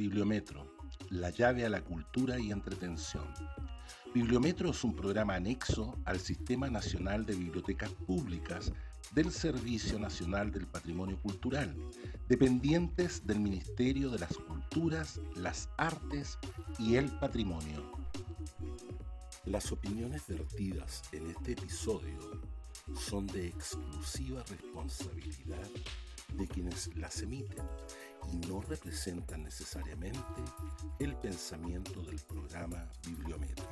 Bibliometro, la llave a la cultura y entretención. Bibliometro es un programa anexo al Sistema Nacional de Bibliotecas Públicas del Servicio Nacional del Patrimonio Cultural, dependientes del Ministerio de las Culturas, las Artes y el Patrimonio. Las opiniones vertidas en este episodio son de exclusiva responsabilidad de quienes las emiten no representan necesariamente el pensamiento del programa Bibliometro.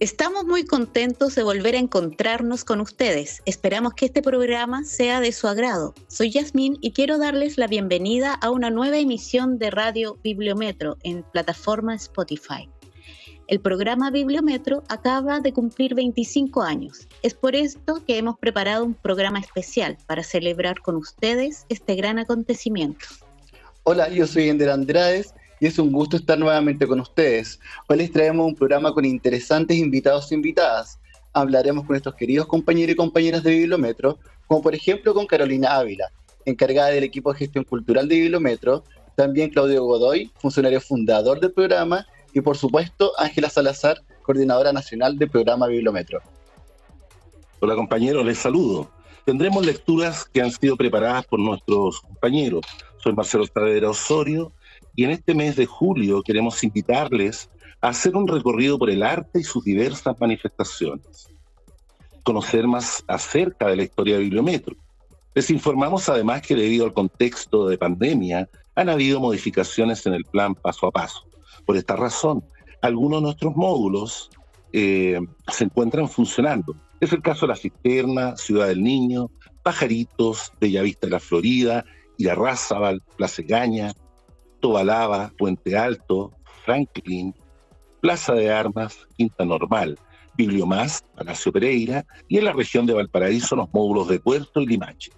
Estamos muy contentos de volver a encontrarnos con ustedes. Esperamos que este programa sea de su agrado. Soy Yasmín y quiero darles la bienvenida a una nueva emisión de Radio Bibliometro en plataforma Spotify. El programa Bibliometro acaba de cumplir 25 años. Es por esto que hemos preparado un programa especial para celebrar con ustedes este gran acontecimiento. Hola, yo soy Ender Andrades y es un gusto estar nuevamente con ustedes. Hoy les traemos un programa con interesantes invitados e invitadas. Hablaremos con nuestros queridos compañeros y compañeras de Bibliometro, como por ejemplo con Carolina Ávila, encargada del equipo de gestión cultural de Bibliometro, también Claudio Godoy, funcionario fundador del programa, y por supuesto Ángela Salazar, coordinadora nacional del programa Bibliometro. Hola compañeros, les saludo. Tendremos lecturas que han sido preparadas por nuestros compañeros. Soy Marcelo Estradera Osorio y en este mes de julio queremos invitarles a hacer un recorrido por el arte y sus diversas manifestaciones. Conocer más acerca de la historia de Bibliometro. Les informamos además que debido al contexto de pandemia han habido modificaciones en el plan paso a paso. Por esta razón, algunos de nuestros módulos eh, se encuentran funcionando. Es el caso de La Cisterna, Ciudad del Niño, Pajaritos, Bellavista de la Florida, Irarrázaval, Plaza Gaña, Tobalaba, Puente Alto, Franklin, Plaza de Armas, Quinta Normal, Bibliomás, Palacio Pereira y en la región de Valparaíso los módulos de Puerto y Limache.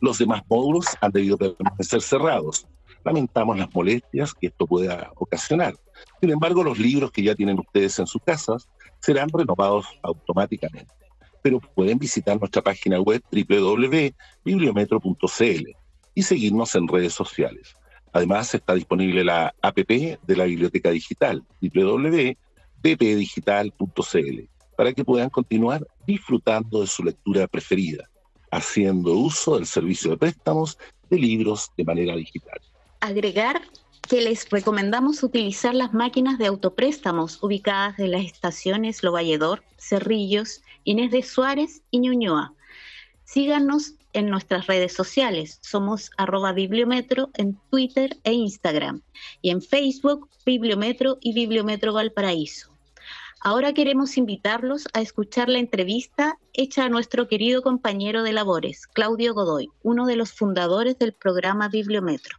Los demás módulos han debido permanecer cerrados. Lamentamos las molestias que esto pueda ocasionar. Sin embargo, los libros que ya tienen ustedes en sus casas serán renovados automáticamente. Pero pueden visitar nuestra página web www.bibliometro.cl y seguirnos en redes sociales. Además, está disponible la APP de la Biblioteca Digital, www.bpdigital.cl, para que puedan continuar disfrutando de su lectura preferida, haciendo uso del servicio de préstamos de libros de manera digital. Agregar que les recomendamos utilizar las máquinas de autopréstamos ubicadas en las estaciones Lovalledor, Cerrillos, Inés de Suárez y Ñuñoa. Síganos en nuestras redes sociales. Somos arroba bibliometro en Twitter e Instagram. Y en Facebook, Bibliometro y Bibliometro Valparaíso. Ahora queremos invitarlos a escuchar la entrevista hecha a nuestro querido compañero de labores, Claudio Godoy, uno de los fundadores del programa Bibliometro.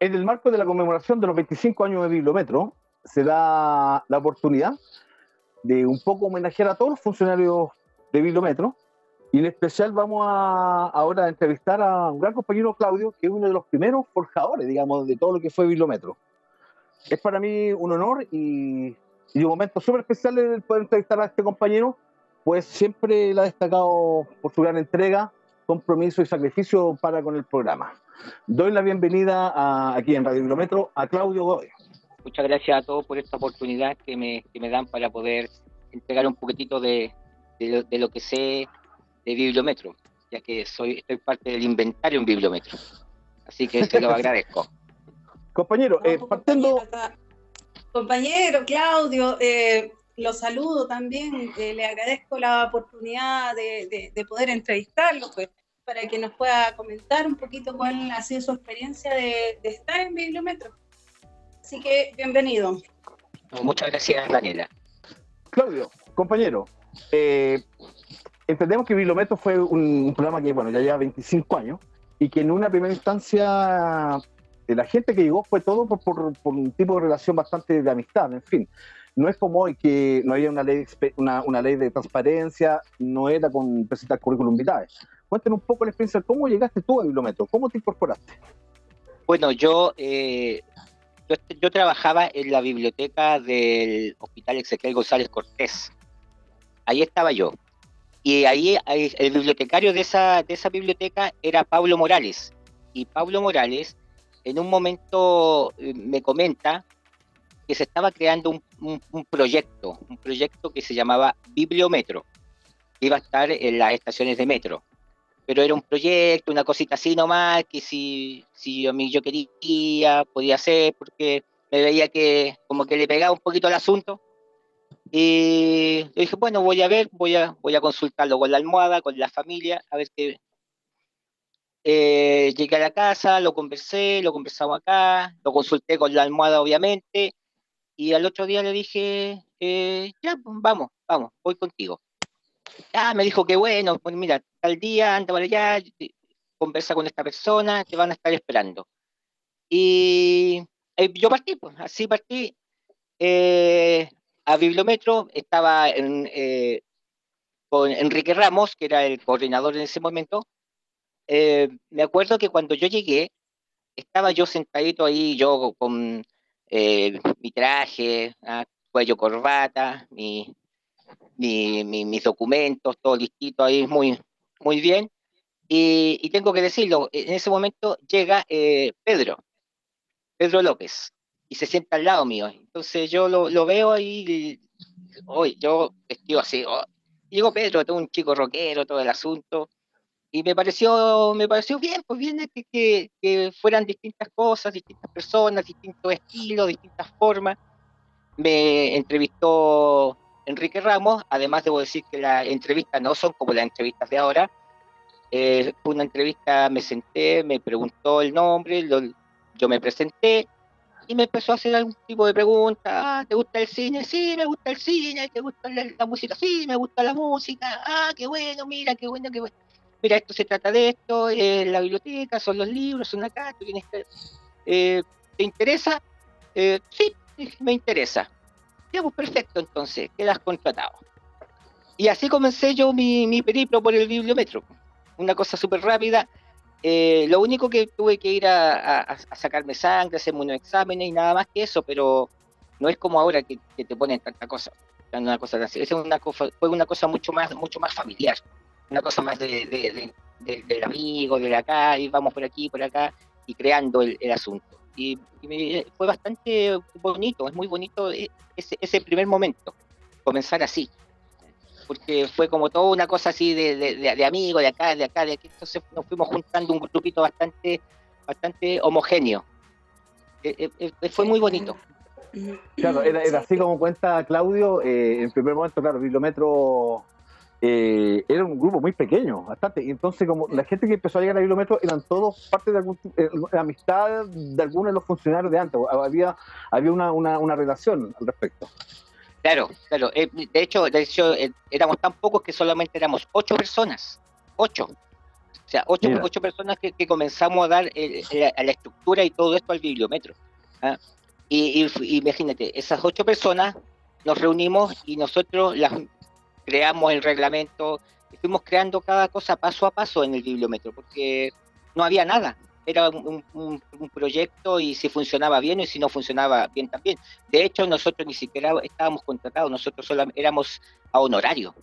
En el marco de la conmemoración de los 25 años de Bibliometro, se da la oportunidad de un poco homenajear a todos los funcionarios de Bibliometro. Y en especial vamos a, ahora a entrevistar a un gran compañero Claudio, que es uno de los primeros forjadores, digamos, de todo lo que fue Bibliometro. Es para mí un honor y, y un momento súper especial de poder entrevistar a este compañero, pues siempre la ha destacado por su gran entrega, compromiso y sacrificio para con el programa. Doy la bienvenida a, aquí en Radio Bibliometro a Claudio Godoy muchas gracias a todos por esta oportunidad que me, que me dan para poder entregar un poquitito de, de, lo, que sé de Bibliometro, ya que soy estoy parte del inventario en Bibliometro. Así que se lo agradezco. Compañero, eh, partiendo... Compañero, Claudio, eh, lo saludo también, eh, le agradezco la oportunidad de, de, poder entrevistarlo, pues, para que nos pueda comentar un poquito cuál ha sido su experiencia de, de estar en Bibliometro. Así que bienvenido. Muchas gracias, Daniela. Claudio, compañero, eh, entendemos que Bibliometro fue un, programa que, bueno, ya lleva 25 años y que en una primera instancia de la gente que llegó fue todo por, un tipo de relación bastante de amistad, en fin. No es como hoy que no había una ley, una, una ley de transparencia, no era con presentar currículum vitae. Cuéntanos un poco la experiencia, ¿cómo llegaste tú a Bibliometro? ¿Cómo te incorporaste? Bueno, yo eh, yo, trabajaba en la biblioteca del Hospital Ezequiel González Cortés. Ahí estaba yo. Y ahí, el bibliotecario de esa, de esa biblioteca era Pablo Morales. Y Pablo Morales en un momento eh, me comenta que se estaba creando un, un, proyecto, un proyecto que se llamaba Bibliometro, que iba a estar en las estaciones de metro. Pero era un proyecto, una cosita así nomás, que si, si mí yo quería, podía hacer, porque me veía que como que le pegaba un poquito al asunto. Y yo dije, bueno, voy a ver, voy a, voy a consultarlo con la almohada, con la familia, a ver qué. Eh, llegué a la casa, lo conversé, lo conversamos acá, lo consulté con la almohada, obviamente, y al otro día le dije, eh, ya, pues, vamos, vamos, voy contigo. Ah, me dijo que bueno, pues mira, tal día, anda para allá, conversa con esta persona, te van a estar esperando. Y eh, yo partí, pues, así partí. Eh, a Bibliometro estaba eh, con Enrique Ramos, que era el coordinador en ese momento. me acuerdo que cuando yo llegué, estaba yo sentadito ahí, yo con mi traje, ah, cuello corbata, mi, mis documentos, todo listito ahí, muy, muy bien. Y, tengo que decirlo, en ese momento llega Pedro, Pedro López, y se sienta al lado mío. Entonces yo lo, lo veo ahí, hoy yo vestido así, oh, y digo, Pedro, todo un chico rockero, todo el asunto, y me pareció, me pareció bien, pues bien que, que, fueran distintas cosas, distintas personas, distintos estilos, distintas formas. Me entrevistó Enrique Ramos, además debo decir que las entrevistas no son como las entrevistas de ahora. Eh, fue una entrevista, me senté, me preguntó el nombre, yo me presenté y me empezó a hacer algún tipo de pregunta. Ah, ¿te gusta el cine? Sí, me gusta el cine. ¿Te gusta la, música? Sí, me gusta la música. Ah, qué bueno, mira, qué bueno, qué bueno. Mira, esto se trata de esto, es la biblioteca, son los libros, son acá, tú. Eh, ¿Te interesa? Eh, sí, me interesa. Ya, pues perfecto, entonces, quedas contratado. Y así comencé yo mi, mi periplo por el bibliometro. Una cosa súper rápida eh, lo único que tuve que ir a, sacarme sangre, hacerme unos exámenes y nada más que eso, pero no es como ahora que, te ponen tanta cosa, una una cosa, fue una cosa mucho más, mucho más familiar, una cosa más de, del amigo, de acá, y vamos por aquí, por acá, y creando el, asunto. Y, fue bastante bonito, es muy bonito eh, ese, primer momento, comenzar así porque fue como toda una cosa así de, de, de, acá, de acá, de aquí, entonces nos fuimos juntando un grupito bastante, bastante homogéneo. Eh, eh, eh, fue muy bonito. Claro, era, así como cuenta Claudio, en primer momento, claro, Bibliometro era un grupo muy pequeño, bastante, y entonces como la gente que empezó a llegar a Bibliometro eran todos parte de algún de amistad de algunos de los funcionarios de antes, había, había una, una, una relación al respecto. Claro, claro. Eh, de hecho, de hecho eh, éramos tan pocos que solamente éramos ocho personas. Ocho. O sea, ocho, ocho personas que, comenzamos a dar eh, a la estructura y todo esto al bibliometro. ¿ah? Y, imagínate, esas ocho personas nos reunimos y nosotros las creamos el reglamento, y fuimos creando cada cosa paso a paso en el bibliometro, porque no había nada era un, proyecto y si funcionaba bien y si no funcionaba bien también. De hecho, nosotros ni siquiera estábamos contratados, nosotros solo éramos a honorario,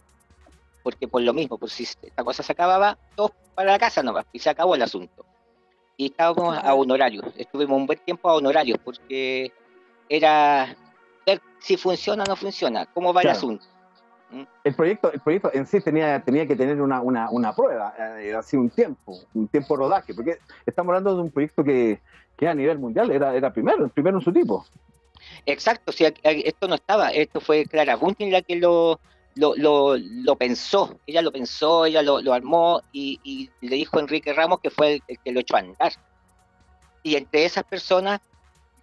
porque por lo mismo, pues si esta cosa se acababa, todos para la casa nomás, y se acabó el asunto. Y estábamos a honorario, estuvimos un buen tiempo a honorarios, porque era ver si funciona o no funciona, cómo va el asunto. El proyecto, el proyecto en sí tenía, tenía que tener una, una, prueba, eh, así un tiempo, un tiempo rodaje, porque estamos hablando de un proyecto que, que a nivel mundial era, era primero, el primero en su tipo. Exacto, o esto no estaba, esto fue Clara Bunting la que lo, lo, pensó, ella lo pensó, ella lo, armó y, le dijo a Enrique Ramos que fue el, que lo echó a andar. Y entre esas personas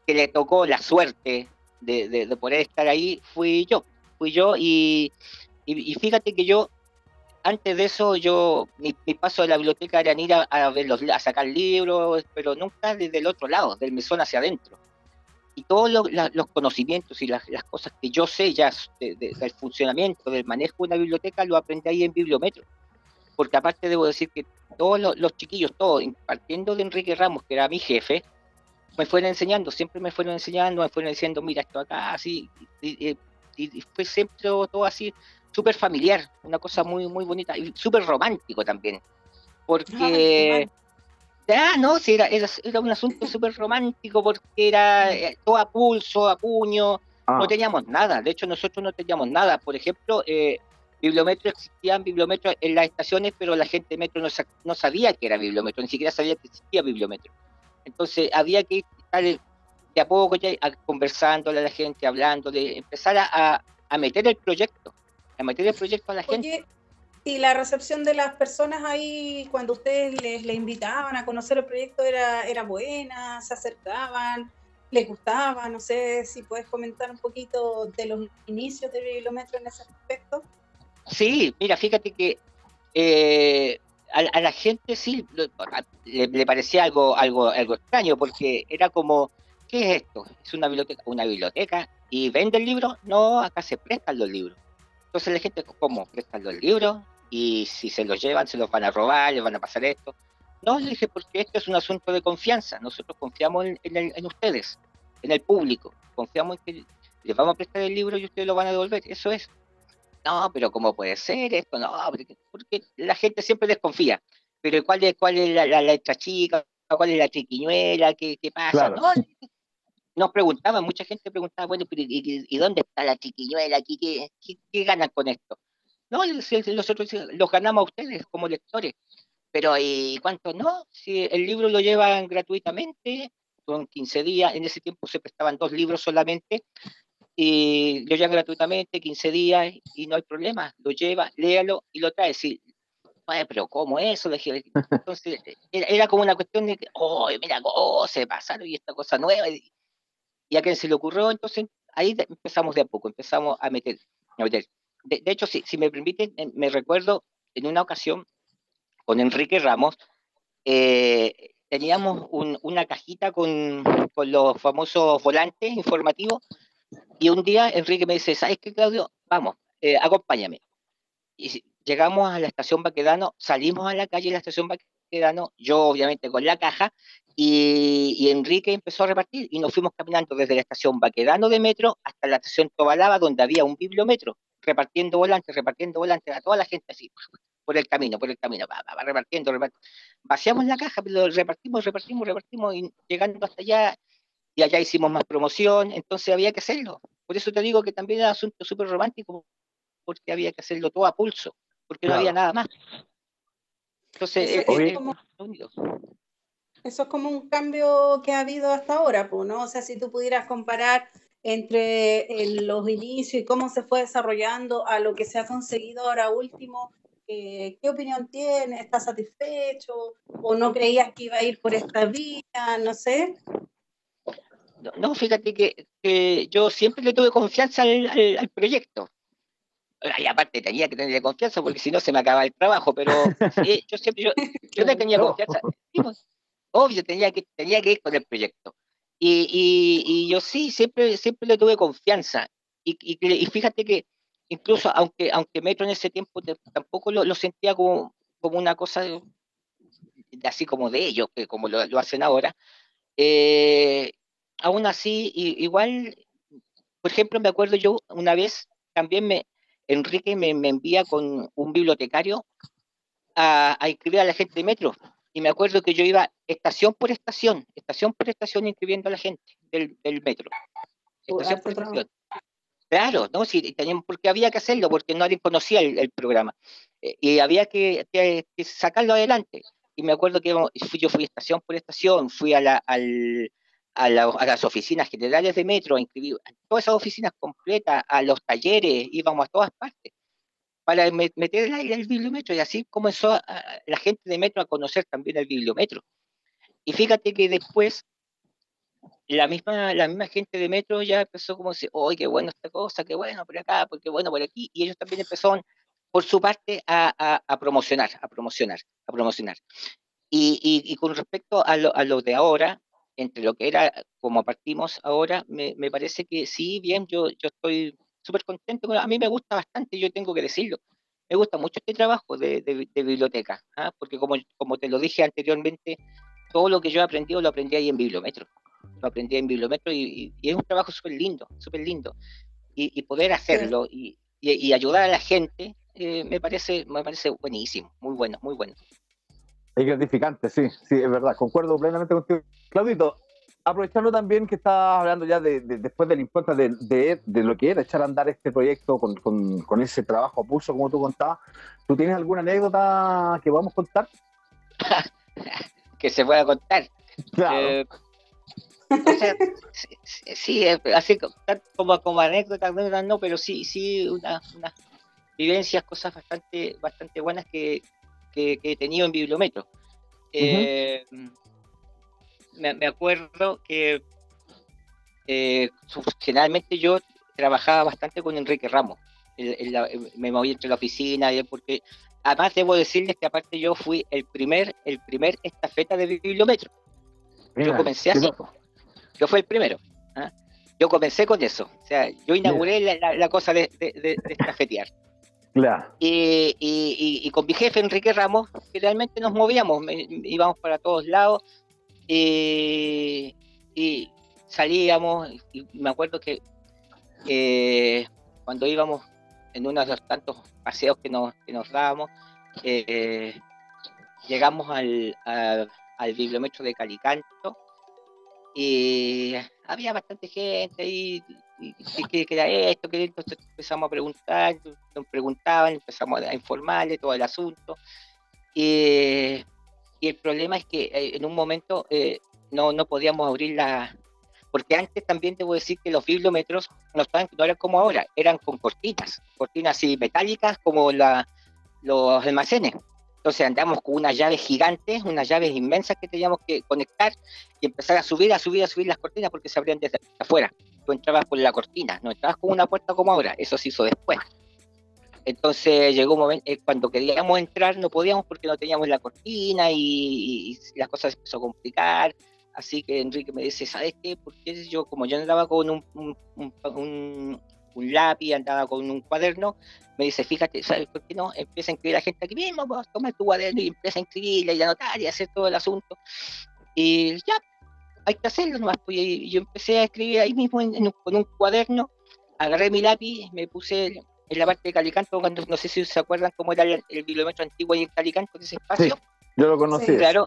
que le tocó la suerte de, de poder estar ahí, fui yo fui yo y, y, fíjate que yo, antes de eso, yo, mi, paso de la biblioteca era ir a, ver los, a sacar libros, pero nunca desde el otro lado, del mesón hacia adentro. Y todos los conocimientos y las, las, cosas que yo sé ya del funcionamiento, del manejo de una biblioteca, lo aprendí ahí en Bibliometro. Porque aparte debo decir que todos los, chiquillos, todos, partiendo de Enrique Ramos, que era mi jefe, me fueron enseñando, siempre me fueron enseñando, me fueron diciendo, mira esto acá, así, y, fue siempre todo así, súper familiar, una cosa muy, muy bonita y súper romántico también. Porque... Ah, no, sí, era, era, un asunto súper romántico porque era eh, todo a pulso, a puño, no ah. teníamos nada. De hecho, nosotros no teníamos nada. Por ejemplo, eh, bibliometro existían bibliometros en las estaciones, pero la gente de metro no, no, sabía que era bibliometro, ni siquiera sabía que existía bibliometro. Entonces había que estar de a poco ya conversándole a la gente, hablando, de empezar a, a meter el proyecto, a meter el proyecto a la gente. Y la recepción de las personas ahí, cuando ustedes les, invitaban a conocer el proyecto, era, era buena, se acercaban, les gustaba. No sé si puedes comentar un poquito de los inicios del bibliometro en ese aspecto. Sí, mira, fíjate que eh, a, la gente sí le, parecía algo, algo, algo extraño, porque era como, ¿qué es esto? ¿Es una biblioteca? ¿Una biblioteca? ¿Y vende el libro? No, acá se prestan los libros. Entonces la gente, ¿cómo? ¿Prestan los libros? y si se los llevan, se los van a robar, les van a pasar esto. No, le dije, porque esto es un asunto de confianza. Nosotros confiamos en, ustedes, en el público. Confiamos en que les vamos a prestar el libro y ustedes lo van a devolver. Eso es. No, pero ¿cómo puede ser esto? No, porque, la gente siempre desconfía. Pero ¿cuál es, cuál es la, letra chica? ¿Cuál es la triquiñuela? ¿Qué, qué pasa? No, nos preguntaban, mucha gente preguntaba, bueno, ¿y, dónde está la triquiñuela aquí? ¿Qué, qué, qué ganan con esto? No, nosotros los ganamos a ustedes como lectores. Pero ¿y cuánto no? Si el libro lo llevan gratuitamente, son 15 días, en ese tiempo se prestaban dos libros solamente, y lo llevan gratuitamente, 15 días, y no hay problema, lo lleva, léalo y lo trae. Sí, pero ¿cómo eso? Entonces, era, como una cuestión de que, oh, mira, oh, se pasaron y esta cosa nueva. Y, a quien se le ocurrió, entonces ahí empezamos de a poco, empezamos a meter, a meter de, hecho, si, si, me permiten, eh, me recuerdo en una ocasión con Enrique Ramos, eh, teníamos una cajita con, con, los famosos volantes informativos y un día Enrique me dice, ¿sabes qué, Claudio? Vamos, eh, acompáñame. Y llegamos a la estación Baquedano, salimos a la calle de la estación Baquedano, yo obviamente con la caja, y, y, Enrique empezó a repartir y nos fuimos caminando desde la estación Baquedano de metro hasta la estación Tobalaba, donde había un bibliometro repartiendo volantes, repartiendo volantes a toda la gente así, por el camino, por el camino, va, va, repartiendo, repartiendo. Vaciamos la caja, pero repartimos, repartimos, repartimos, y llegando hasta allá, y allá hicimos más promoción, entonces había que hacerlo. Por eso te digo que también era un asunto súper romántico, porque había que hacerlo todo a pulso, porque no había nada más. Entonces, eso, eh, es como, eso es como un cambio que ha habido hasta ahora, ¿no? O sea, si tú pudieras comparar entre los inicios y cómo se fue desarrollando a lo que se ha conseguido ahora último. Eh, ¿Qué opinión tiene? ¿Estás satisfecho? ¿O no creías que iba a ir por esta vía? No sé. No, fíjate que, yo siempre le tuve confianza al, proyecto. Y aparte tenía que tenerle confianza porque si no se me acaba el trabajo, pero yo siempre, yo, le tenía confianza. Pues, obvio, tenía que, tenía que ir con el proyecto. Y, yo sí, siempre, siempre le tuve confianza. Y, y, fíjate que incluso aunque, aunque Metro en ese tiempo tampoco lo, sentía como, como una cosa de, así como de ellos, que como lo, hacen ahora, eh, aún así, igual, por ejemplo, me acuerdo yo una vez, también me, Enrique me, envía con un bibliotecario a, a inscribir a la gente de Metro y me acuerdo que yo iba estación por estación, estación por estación inscribiendo a la gente del, metro. Estación por estación. Claro, ¿no? Sí, teníamos, porque había que hacerlo, porque nadie conocía el, programa. Eh, y había que, sacarlo adelante. Y me acuerdo que yo fui estación por estación, fui a, la, al, a, las oficinas generales de metro, a todas esas oficinas completas, a los talleres, íbamos a todas partes para meter el, el bibliometro y así comenzó la gente de Metro a conocer también el bibliometro. Y fíjate que después la misma, la misma gente de Metro ya empezó como decir, ¡ay, qué bueno esta cosa, qué bueno por acá, qué bueno por aquí! Y ellos también empezaron, por su parte, a, a, promocionar, a promocionar, a promocionar. Y, y, con respecto a lo, a lo, de ahora, entre lo que era como partimos ahora, me, me parece que sí, bien, yo, yo estoy súper contento. A mí me gusta bastante, yo tengo que decirlo. Me gusta mucho este trabajo de, biblioteca, ¿ah? porque como, como te lo dije anteriormente, todo lo que yo he aprendido lo aprendí ahí en Bibliometro. Lo aprendí en Bibliometro y, es un trabajo súper lindo, súper lindo. Y, poder hacerlo y, y, ayudar a la gente, eh, me, parece, me parece buenísimo, muy bueno, muy bueno. Es gratificante, sí, sí, es verdad, concuerdo plenamente contigo. Claudito, aprovechando también que estás hablando ya de, después de la importancia de, de, lo que era echar a andar este proyecto con, con, ese trabajo a pulso, como tú contabas, ¿tú tienes alguna anécdota que a contar? que se pueda contar. Claro. Eh, sí, así como, como anécdota, no, pero sí, sí, unas vivencias, cosas bastante, bastante buenas que, he tenido en Bibliometro. Eh, me, acuerdo que eh, generalmente yo trabajaba bastante con Enrique Ramos. me moví entre la oficina, porque además debo decirles que aparte yo fui el primer, el primer estafeta de Bibliometro. yo comencé así. Yo fui el primero. ¿ah? Yo comencé con eso. O sea, yo inauguré la, cosa de, estafetear. Y, con mi jefe Enrique Ramos, realmente nos movíamos, íbamos para todos lados y salíamos. Y me acuerdo que cuando íbamos en uno de los tantos paseos que nos, que nos dábamos, eh, llegamos al, al bibliometro de Calicanto y había bastante gente ahí que, era esto, que empezamos a preguntar, nos preguntaban, empezamos a informarle todo el asunto. Y, el problema es que eh, en un momento eh, no, no podíamos abrir la... Porque antes también debo decir que los bibliómetros no, estaban, no eran como ahora, eran con cortinas, cortinas así metálicas como la, los almacenes. Entonces andamos con unas llaves gigantes, unas llaves inmensas que teníamos que conectar y empezar a subir, a subir, a subir las cortinas porque se abrían desde afuera. Tú entrabas por la cortina, no entrabas con una puerta como ahora, eso se hizo después. Entonces llegó un momento, eh, cuando queríamos entrar no podíamos porque no teníamos la cortina y, las cosas se empezó a complicar. Así que Enrique me dice, ¿sabes qué? Porque yo, como yo andaba con un lápiz, andaba con un cuaderno, me dice, fíjate, ¿sabes por qué no? Empieza a inscribir a la gente aquí mismo, pues, toma tu cuaderno y empieza a inscribirla y anotar y hacer todo el asunto. Y ya, hay que hacerlo nomás. Pues, y yo empecé a escribir ahí mismo con un cuaderno, agarré mi lápiz, me puse en la parte de Calicanto, cuando, no sé si se acuerdan cómo era el, bibliometro antiguo y en Calicanto, ese espacio. yo lo conocí. claro,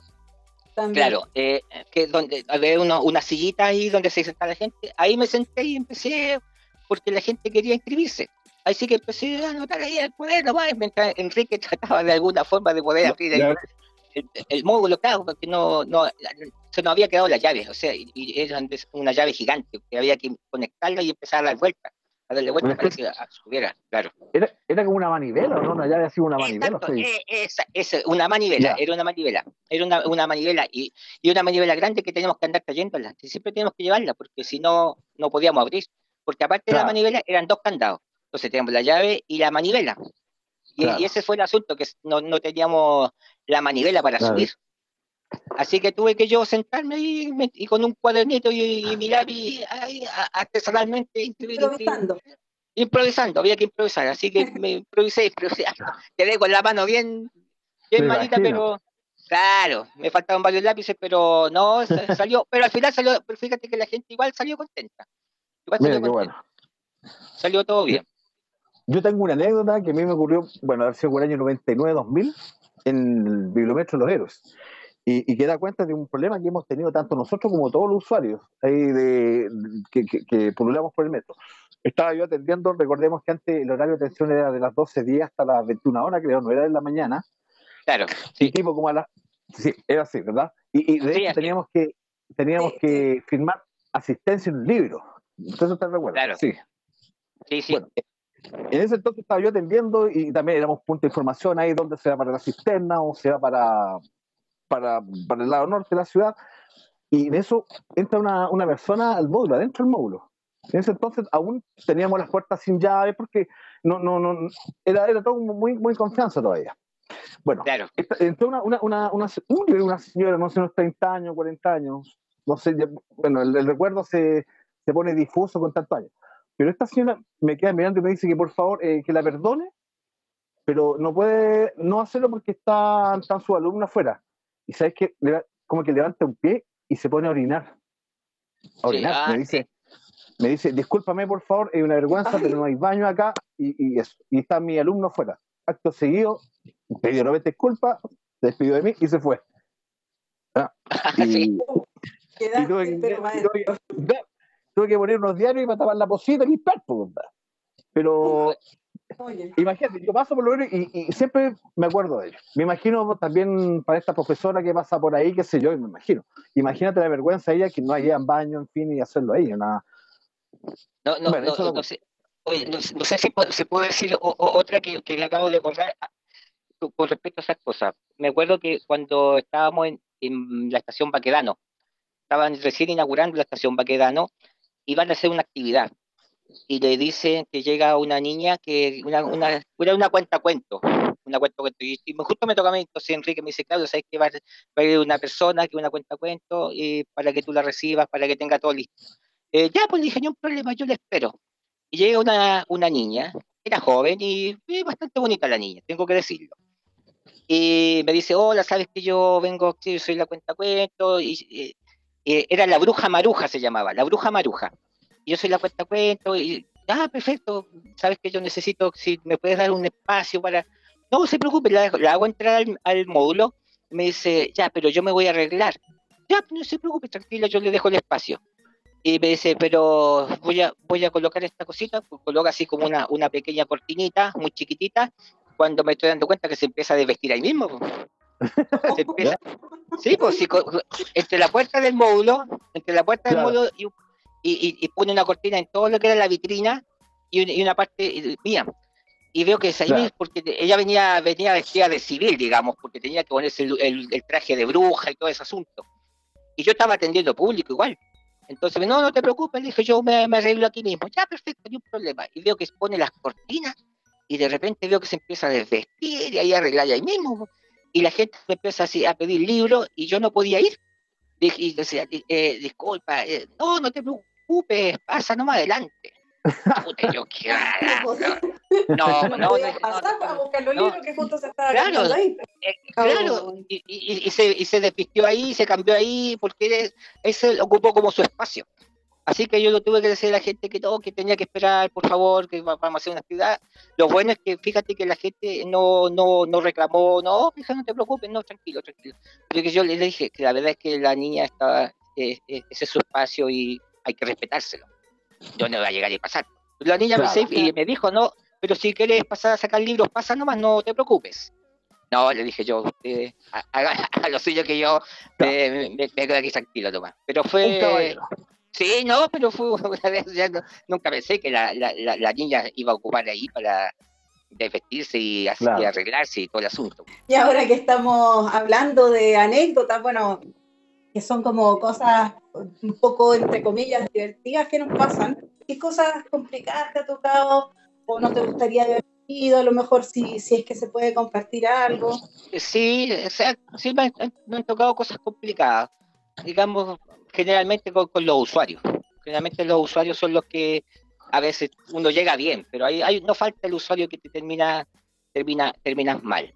Claro, eh, que donde había uno, una sillita ahí donde se sentaba la gente, ahí me senté y empecé porque la gente quería inscribirse. Así que empecé a anotar ahí el poder mientras Enrique trataba de alguna forma de poder abrir el, módulo, claro, porque no, no, se nos había quedado la llave, o sea, y, era una llave gigante, que había que conectarla y empezar a dar vuelta, a darle vuelta para que subiera, claro. Era, era como una manivela, ¿no? Una llave así, una manivela. es, una manivela, era una manivela, era una, una manivela, y, y, una manivela grande que teníamos que andar trayéndola, siempre teníamos que llevarla, porque si no, no podíamos abrir porque aparte de la manivela eran dos candados. Entonces teníamos la llave y la manivela. Y, ese fue el asunto, que no, teníamos la manivela para subir. Así que tuve que yo sentarme ahí y, con un cuadernito y, mi lápiz artesanalmente improvisando. Improvisando, había que improvisar, así que me improvisé, improvisé. Quedé con la mano bien, bien malita, pero claro, me faltaban varios lápices, pero no, salió, pero al final salió, pero fíjate que la gente igual salió contenta. Mira, qué bueno. Salió todo bien. Yo tengo una anécdota que a mí me ocurrió, bueno, haber sido por el año 99-2000, en el bibliometro Los Héroes. Y, y, que da cuenta de un problema que hemos tenido tanto nosotros como todos los usuarios ahí de, que, que, pululamos por el metro. Estaba yo atendiendo, recordemos que antes el horario de atención era de las 12 días hasta las 21 horas, creo, no era de la mañana. Claro. Sí. tipo como a las... Sí, era así, ¿verdad? Y, de hecho teníamos que, teníamos que firmar asistencia en un libro. Entonces está de Claro. Sí. Sí, sí. en ese entonces estaba yo atendiendo y también éramos punto de información ahí donde sea para la cisterna o sea para, para, para el lado norte de la ciudad. Y en eso entra una, una persona al módulo, adentro del módulo. En ese entonces aún teníamos las puertas sin llave porque no, no, no, era, era todo muy, muy confianza todavía. Bueno, claro. entró una, una, una, una, una señora, no sé, unos 30 años, 40 años, no sé, bueno, el recuerdo se, se pone difuso con tantos años. Pero esta señora me queda mirando y me dice que por favor, eh, que la perdone, pero no puede no hacerlo porque está, están sus alumnos afuera. Y sabes que como que levanta un pie y se pone a orinar. A orinar, me dice. me dice, discúlpame por favor, es una vergüenza, pero no hay baño acá y, eso. Y está mi alumno fuera. Acto seguido, pidió nuevamente disculpas, se despidió de mí y se fue. Ah, y, tuve, que, poner unos diarios para tapar la posita y limpiar, pero imagínate, yo paso por lo menos y, siempre me acuerdo de ellos. Me imagino también para esta profesora que pasa por ahí, qué sé yo, me imagino. Imagínate la vergüenza de ella que no haya baño, en fin, y hacerlo ahí. Nada. No, no, no, no, sé. Oye, no, sé si se puede decir otra que, que, le acabo de acordar ah, con respecto a esas cosas. Me acuerdo que cuando estábamos en, en la estación Baquedano, estaban recién inaugurando la estación Baquedano, iban a hacer una actividad y le dicen que llega una niña que una, una, una cuenta cuento, una cuenta cuento. Y, justo me toca a mí, entonces Enrique me dice, claro, sabes que va, a ir una persona que una cuenta cuento y para que tú la recibas, para que tenga todo listo. Eh, ya, pues le dije, no un problema, yo le espero. Y llega una, una niña, era joven y bastante bonita la niña, tengo que decirlo. Y me dice, hola, sabes que yo vengo, soy la cuenta cuento, y, era la bruja maruja se llamaba, la bruja maruja yo soy la cuenta cuento, y, ah, perfecto, sabes que yo necesito, si me puedes dar un espacio para... No se preocupe, la, hago entrar al, módulo, me dice, ya, pero yo me voy a arreglar. Ya, no se preocupe, tranquilo, yo le dejo el espacio. Y me dice, pero voy a, voy a colocar esta cosita, pues coloca así como una, una pequeña cortinita, muy chiquitita, cuando me estoy dando cuenta que se empieza a desvestir ahí mismo. Se empieza, sí, pues entre la puerta del módulo, entre la puerta del módulo y, y, pone una cortina en todo lo que era la vitrina y, una parte mía. Y veo que es ahí porque ella venía, venía vestida de civil, digamos, porque tenía que ponerse el, traje de bruja y todo ese asunto. Y yo estaba atendiendo público igual. Entonces, no, no te preocupes, le dije, yo me, me arreglo aquí mismo. Ya, perfecto, ni un problema. Y veo que pone las cortinas y de repente veo que se empieza a desvestir y ahí arreglar ahí mismo. Y la gente me empieza así a pedir libros y yo no podía ir. Y decía, eh, disculpa, eh, no, no te preocupes pasa nomás adelante. Puta, yo qué No, no, no. pasar para buscar los libros que justo se estaba claro, ahí. Eh, claro, y se despistió ahí, se cambió ahí, porque ese ocupó como su espacio. Así que yo lo tuve que decir a la gente que todo, que tenía que esperar, por favor, que vamos a hacer una actividad. Lo bueno es que fíjate que la gente no, no, no reclamó, no, fíjate, no te preocupes, no, tranquilo, tranquilo. Porque yo le dije que la verdad es que la niña estaba, eh, eh, ese es su espacio y hay que respetárselo. Yo no voy a llegar y pasar. La niña me, me dijo, no, pero si quieres pasar a sacar libros, pasa nomás, no te preocupes. No, le dije yo, eh, a, lo suyo que yo me, me, quedo aquí tranquilo, Tomás. Pero fue... Sí, no, pero fue nunca pensé que la, la, la, niña iba a ocupar ahí para vestirse y, así, arreglarse y todo el asunto. Y ahora que estamos hablando de anécdotas, bueno, que son como cosas un poco, entre comillas, divertidas que nos pasan. ¿Qué cosas complicadas te ha tocado o no te gustaría haber vivido? A lo mejor si, si es que se puede compartir algo. Sí, o sea, sí me, han tocado cosas complicadas, digamos, generalmente con, los usuarios. Generalmente los usuarios son los que a veces uno llega bien, pero no falta el usuario que te termina, termina, terminas mal.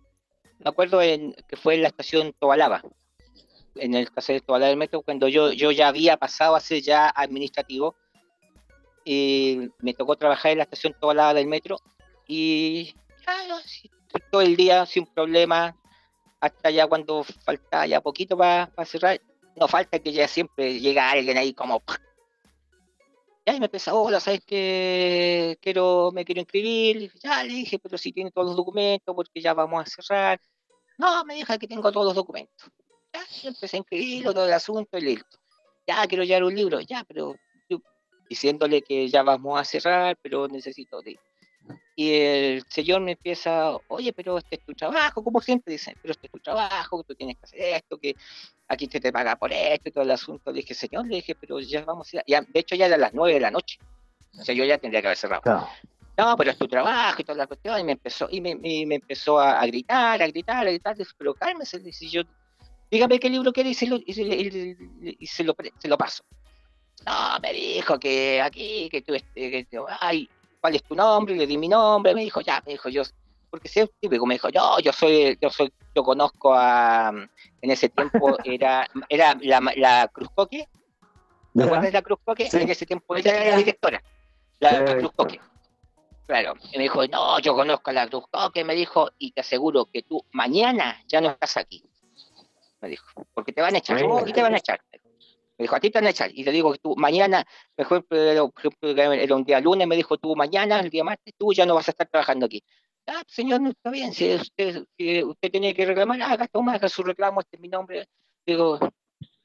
Me acuerdo que fue en la estación Tobalaba, en el caso de Tobalaba del Metro, cuando yo, yo ya había pasado a ser ya administrativo, y me tocó trabajar en la estación Tobalaba del Metro y todo el día sin problema, hasta ya cuando faltaba ya poquito para cerrar, no falta que ya siempre llega alguien ahí como... Y ahí me empezó, hola, ¿sabes qué? Quiero, me quiero inscribir. Ya le dije, pero si tiene todos los documentos, porque ya vamos a cerrar. No, me dijo que tengo todos los documentos. Ya, empecé a inscribirlo, todo el asunto y listo. Ya, quiero llevar un libro, ya, pero diciéndole que ya vamos a cerrar, pero necesito de... Y el señor me empieza, oye, pero este es tu trabajo, como siempre dicen, pero este es tu trabajo, tú tienes que hacer esto, que aquí te, te paga por esto y todo el asunto. Le dije, señor, le dije, pero ya vamos a ir. de hecho, ya eran las nueve de la noche. O sea, yo ya tendría que haber cerrado. No, pero es tu trabajo y toda la cuestión. Y me empezó, y me, me empezó a, gritar, a gritar, a gritar. pero cálmese, dice yo, dígame qué libro quiere y se lo, y se, y se lo, se lo paso. No, me dijo que aquí, que tú, este, que, ay, ¿cuál es tu nombre? Le di mi nombre, me dijo, ya, me dijo, yo, porque si es típico, me dijo, yo, yo soy, yo soy, yo conozco a, en ese tiempo era, era la, la Cruz Coque, ¿Te acuerdas de la Cruz Coque? En ese tiempo ella era la directora, la, la Cruz Coque. Claro, y me dijo, no, yo conozco a la Cruz Coque, me dijo, y te aseguro que tú mañana ya no estás aquí. Me dijo, porque te van a echar, aquí te van a echar. Me dijo, a ti te van a echar. Y le digo que tú mañana, mejor, era un día lunes, me dijo, tú mañana, el día martes, tú ya no vas a estar trabajando aquí. Ah, señor, no está bien, si usted, si usted tiene que reclamar, haga, toma, haga su reclamo, este es mi nombre. Digo,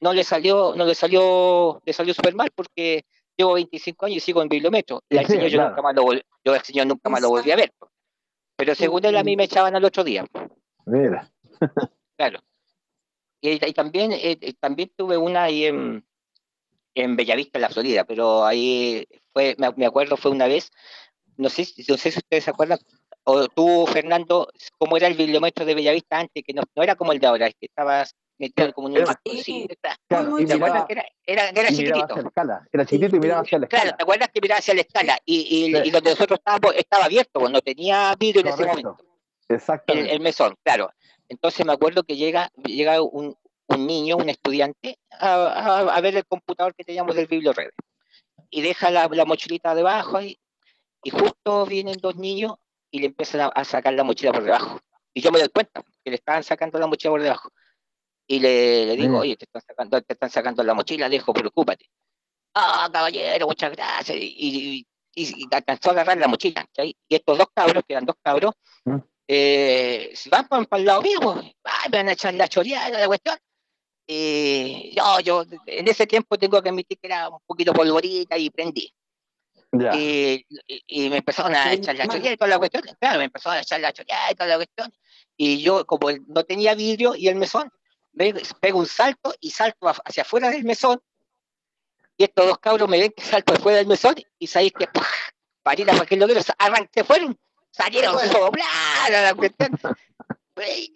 no le salió, no le salió, le salió súper mal porque llevo 25 años y sigo en bibliometro. Y al señor yo nunca más lo yo al señor nunca más lo volví a ver. Pero según él a mí me echaban al otro día. Mira. Claro. Y, y también, eh, también tuve una ahí en, en Bellavista, en la Florida, pero ahí fue, me, me acuerdo, fue una vez, no sé, no sé si ustedes se acuerdan, o tú, Fernando, cómo era el bibliometro de Bellavista antes, que no, no era como el de ahora, es que estabas metido como en un Sí. Claro, ¿Te acuerdas que era, era, era chiquitito? hacia la escala. Era chiquitito y miraba hacia la Claro, escala. ¿te acuerdas que miraba hacia la escala? Y, y, Sí. y donde nosotros estábamos estaba abierto, pues, no tenía vidrio en ese momento, el, Exactamente. el mesón, claro. Entonces me acuerdo que llega, llega un, un niño, un estudiante, a, a, a ver el computador que teníamos del bibliored. Y deja la, la mochilita debajo y, y justo vienen dos niños y le empiezan a, a sacar la mochila por debajo. Y yo me doy cuenta que le estaban sacando la mochila por debajo. Y le, le digo, Mm. oye, te están sacando, te están sacando la mochila, le dijo, preocúpate. Ah, caballero, muchas gracias. Y, y, alcanzó a agarrar la mochila. Y estos dos cabros, que eran dos cabros, Mm. eh, se van para, el lado mío, pues. Ay, me van a echar la choreada, la cuestión. Y yo, yo, en ese tiempo tengo que admitir que era un poquito polvorita y prendí. Y, y- y me empezaron a Sí, echar la choreada y toda la cuestión. Claro, me empezaron a echar la choreada y toda la cuestión. Y yo, como no tenía vidrio y el mesón, me pego un salto y salto hacia afuera del mesón. Y estos dos cabros me ven que salto afuera del mesón y sabéis que ¡pah! para ir a cualquier lugar, arran- se fueron, salieron soblar a la cuestión. Pues.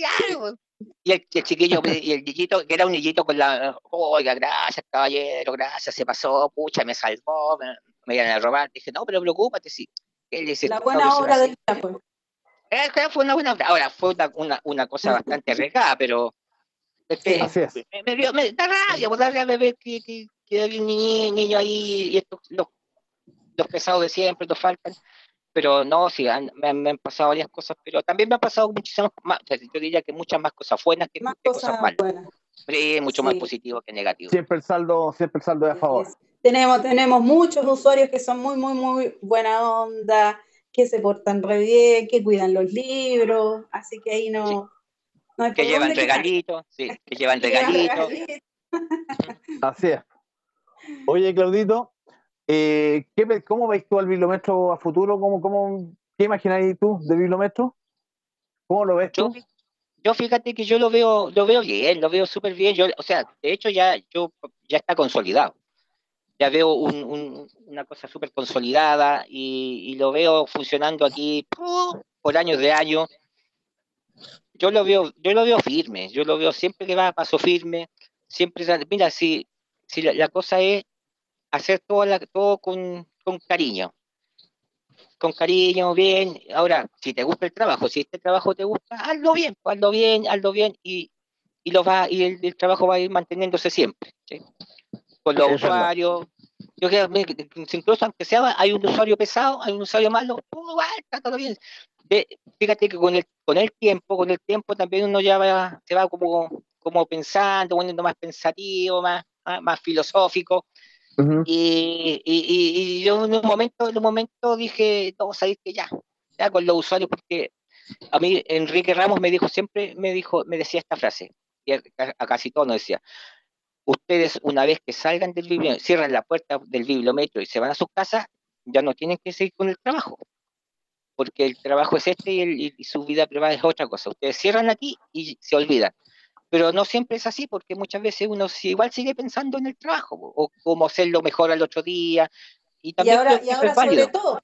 Y el, el chiquillo, y el niñito, que era un niñito con la, oiga, gracias, caballero, gracias, se pasó, pucha, me salvó, me, me iban a robar. Dije, no, pero preocúpate, si él es La buena obra a del día fue. eh, claro, fue una buena obra. Ahora, fue una, una, una cosa bastante arriesgada, pero es que Así es. me, me dio, me da rabia, pues, da rabia ver que, que, que hay un niño, niño ahí y estos, los, los pesados de siempre nos faltan. Pero no, sí, han- me, han- me han pasado varias cosas, pero también me han pasado muchísimas más, o sea, yo diría que muchas más cosas buenas que, Más que cosas cosas malas. buenas. Sí, mucho más Sí. positivo que negativo. Siempre el saldo, siempre el saldo es a favor. Es- Tenemos, tenemos muchos usuarios que son muy, muy, muy buena onda, que se portan re bien, que cuidan los libros, así que ahí no, no hay Que llevan regalitos, sí, que llevan regalitos. Así es. Oye, Claudito, eh, ¿qué ve- ¿cómo veis tú al bibliometro a futuro? ¿Cómo, cómo, ¿Qué imagináis tú de bibliometro? ¿Cómo lo ves Yo, tú? fí- yo fíjate que yo lo veo, lo veo bien, lo veo súper bien. Yo, o sea, de hecho ya, yo, ya está consolidado. Ya veo un- un- una cosa súper consolidada y, lo veo funcionando aquí por años de años. Yo lo veo, yo lo veo firme, yo lo veo siempre que va a paso firme, siempre, mira, si, si la, cosa es hacer todo, todo con, con cariño, con cariño, bien. Ahora, si te gusta el trabajo, si este trabajo te gusta, hazlo bien, pues, hazlo bien, hazlo bien y, y, lo va, y el, trabajo va a ir manteniéndose siempre. Con los usuarios. Yo creo que incluso aunque sea, hay un usuario pesado, hay un usuario malo, tú igual, trátalo bien. De- fíjate que con el, con el tiempo, con el tiempo también uno ya va, se va como, como pensando, poniendo más pensativo, más, más, más filosófico. Y, y, y- y yo en un momento, en un momento dije, no, sabéis que ya, ya con los usuarios, porque a mí Enrique Ramos me dijo siempre, me dijo, me decía esta frase, y a, a casi todos nos decía, ustedes una vez que salgan del bibliometro, cierran la puerta del bibliometro y se van a sus casas, ya no tienen que seguir con el trabajo, porque el trabajo es este y, el- y su vida privada es otra cosa. Ustedes cierran aquí y se olvidan. Pero no siempre es así, porque muchas veces uno igual sigue pensando en el trabajo, o cómo hacerlo mejor al otro día. Y ahora, y ahora sobre todo,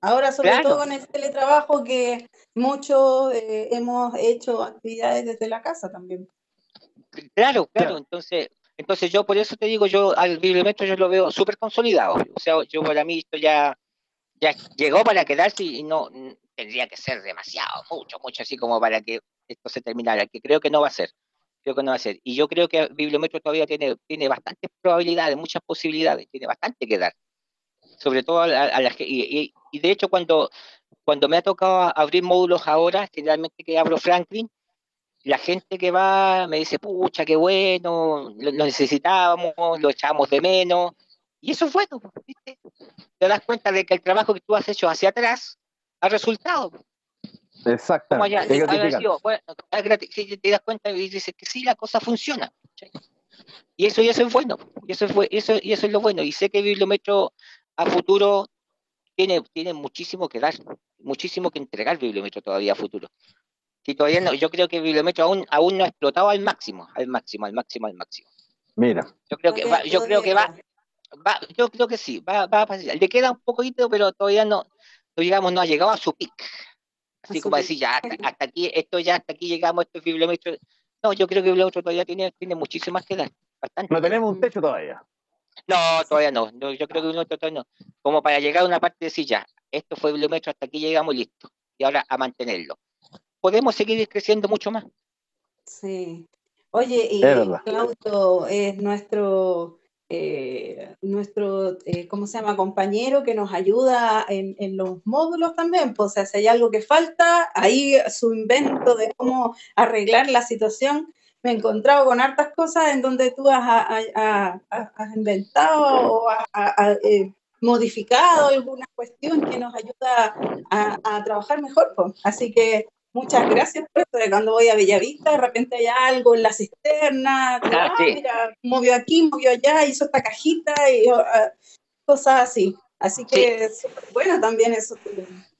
ahora sobre Claro. todo con el teletrabajo que muchos eh, hemos hecho actividades desde la casa también. Claro, claro. Claro. Entonces, entonces yo por eso te digo, yo al bibliometro yo lo veo súper consolidado. O sea, yo para mí esto ya, ya llegó para quedarse y no tendría que ser demasiado, mucho, mucho así como para que esto se terminara, que creo que no va a ser. creo que no va a ser. Y yo creo que Bibliometro todavía tiene, tiene bastantes probabilidades, muchas posibilidades, tiene bastante que dar. Sobre todo a, la y, y, de hecho cuando, cuando me ha tocado abrir módulos ahora, generalmente que abro Franklin, la gente que va me dice, pucha, qué bueno, lo, necesitábamos, lo echábamos de menos. Y eso es bueno, ¿viste? Te das cuenta de que el trabajo que tú has hecho hacia atrás ha resultado. Exactamente. si te das cuenta y dices que sí, la cosa funciona. Y eso, y eso es bueno, y eso, fue, eso, y eso es lo bueno. Y sé que Bibliometro a futuro tiene, tiene muchísimo que dar, muchísimo que entregar Bibliometro todavía a futuro. Si todavía no, yo creo que Bibliometro aún, aún no ha explotado al máximo, al máximo, al máximo, al máximo. Mira. Yo creo que va, yo creo que va, va, yo creo que sí, va, va a pasar. Le queda un poquito, pero todavía no, digamos, no ha llegado a su pic. Así como decir, ya, hasta, aquí, esto ya, hasta aquí llegamos, esto es bibliometro. No, yo creo que Bibliometro todavía tiene, tiene muchísimo más que dar. Bastante. No tenemos un techo todavía. No, todavía no. yo creo que Bibliometro todavía no. Como para llegar a una parte de decir, ya, esto fue Bibliometro, hasta aquí llegamos, listo. Y ahora a mantenerlo. Podemos seguir creciendo mucho más. Sí. Oye, y Claudio es nuestro eh, nuestro, eh, ¿cómo se llama?, compañero que nos ayuda en, los módulos también. Pues, o sea, si hay algo que falta, ahí su invento de cómo arreglar la situación. Me he encontrado con hartas cosas en donde tú has, inventado o has, eh, modificado alguna cuestión que nos ayuda a, trabajar mejor. Pues. Así que Muchas gracias por esto de cuando voy a Bellavista, de repente hay algo en la cisterna, ah, ah, mira, movió aquí, movió allá, hizo esta cajita y ah, cosas así. Así que es bueno también eso.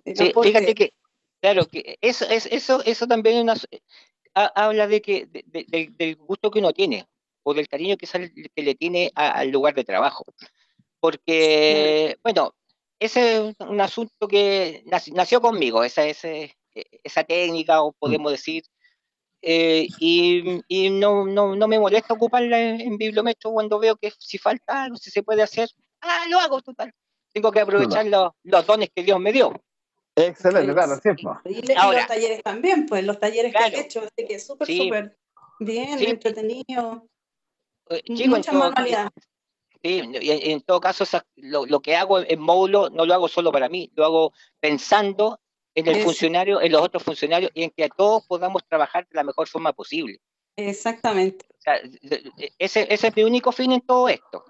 Sí, fíjate que, claro, que eso, es, eso, eso también habla de que del gusto que uno tiene o del cariño que, que le tiene al lugar de trabajo. Porque, bueno, ese es un asunto que nació conmigo, esa, ese, esa técnica, o mm. podemos decir, eh, y, y no, no, no, me molesta ocuparla en, bibliometro cuando veo que si falta algo, si se puede hacer, ah, lo hago total. Tengo que aprovechar los, los dones que Dios me dio. Excelente, claro, cierto. Y, los talleres también, pues los talleres que he hecho, así que súper, súper bien, entretenido. Eh, mucha manualidad. Sí, en, todo caso, lo, lo, que hago en módulo no lo hago solo para mí, lo hago pensando en el funcionario, en los otros funcionarios y en que todos podamos trabajar de la mejor forma posible. Exactamente. ese, ese, es mi único fin en todo esto.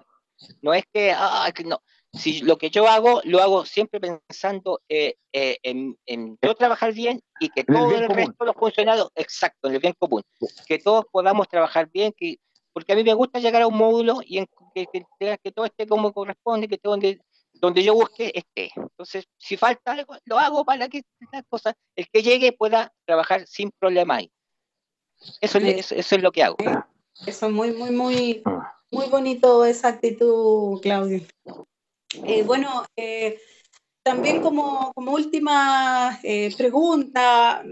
No es que, ah, no. Si lo que yo hago, lo hago siempre pensando eh, eh, en, en, yo trabajar bien y que todos el resto de los funcionarios, exacto, en el bien común, que todos podamos trabajar bien, que, porque a mí me gusta llegar a un módulo y en, que, que, que, todo esté como corresponde, que todo donde yo busque esté. Entonces, si falta algo, lo hago para que las cosas, el que llegue pueda trabajar sin problema ahí. Eso, es, eso es lo que hago. Eso es muy, muy, muy, muy bonito esa actitud, Claudio. Eh, bueno, eh, también como, como última eh, pregunta,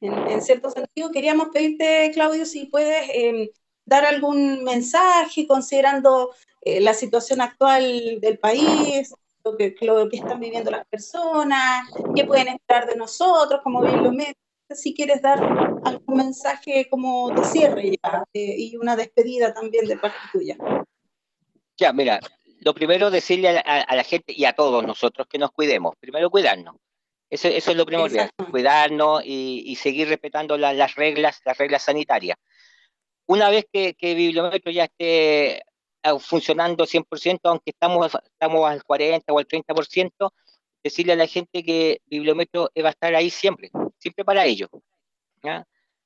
en, cierto sentido, queríamos pedirte, Claudio, si puedes dar algún mensaje considerando la situación actual del país, lo que, lo que están viviendo las personas, qué pueden esperar de nosotros como bibliometros. Si quieres dar algún mensaje como de cierre ya, eh, y una despedida también de parte tuya. Ya, mira, lo primero decirle a, la gente y a todos nosotros que nos cuidemos. Primero cuidarnos. Eso, eso es lo primordial, cuidarnos y, seguir respetando las reglas, las reglas sanitarias. Una vez que, que Bibliometro ya esté funcionando 100%, aunque estamos, estamos al 40 o al 30%, decirle a la gente que Bibliometro va a estar ahí siempre, siempre para ellos.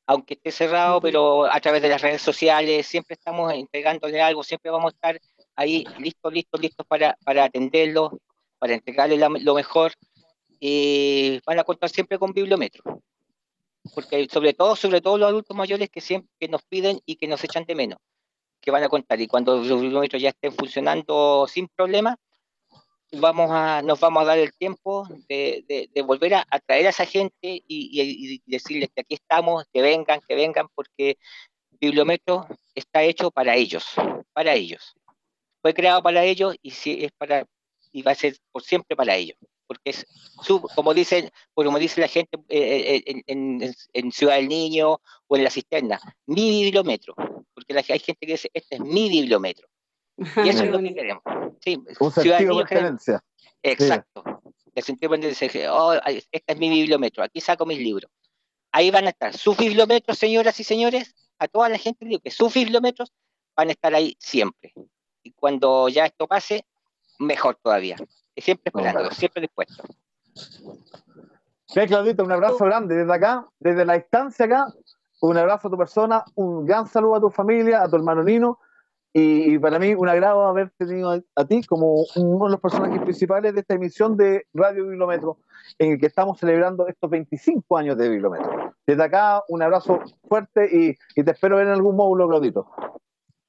Aunque esté cerrado, pero a través de las redes sociales, siempre estamos entregándole algo, siempre vamos a estar ahí listos, listos, listos para, para atenderlos, para entregarles lo mejor. Y van a contar siempre con Bibliometro. Porque sobre todo, sobre todo los adultos mayores que siempre que nos piden y que nos echan de menos que van a contar. Y cuando los kilómetros ya estén funcionando sin problema, vamos a, nos vamos a dar el tiempo de, de, volver a atraer a esa gente y, y, decirles que aquí estamos, que vengan, que vengan, porque Bibliometro está hecho para ellos, para ellos. Fue creado para ellos y si es para y va a ser por siempre para ellos. Porque es, como, dicen, como dice la gente eh, eh, en, Ciudad del Niño o en la cisterna, mi bibliómetro, porque hay gente que dice, este es mi bibliómetro. Y eso es lo que queremos. Sí, Un sentido de pertenencia. Exacto. El sentido de pertenencia. Oh, este es mi bibliómetro, aquí saco mis libros. Ahí van a estar sus bibliómetros, señoras y señores, a toda la gente digo que sus bibliómetros van a estar ahí siempre. Y cuando ya esto pase, mejor todavía. Siempre esperando, siempre dispuesto. Sí, Claudito, un abrazo grande desde acá, desde la distancia acá. Un abrazo a tu persona, un gran saludo a tu familia, a tu hermano Nino. Y, para mí un agrado haberte tenido a, ti como uno de los personajes principales de esta emisión de Radio Biblómetro, en el que estamos celebrando estos 25 años de Biblómetro. Desde acá, un abrazo fuerte y, y te espero ver en algún módulo, Claudito.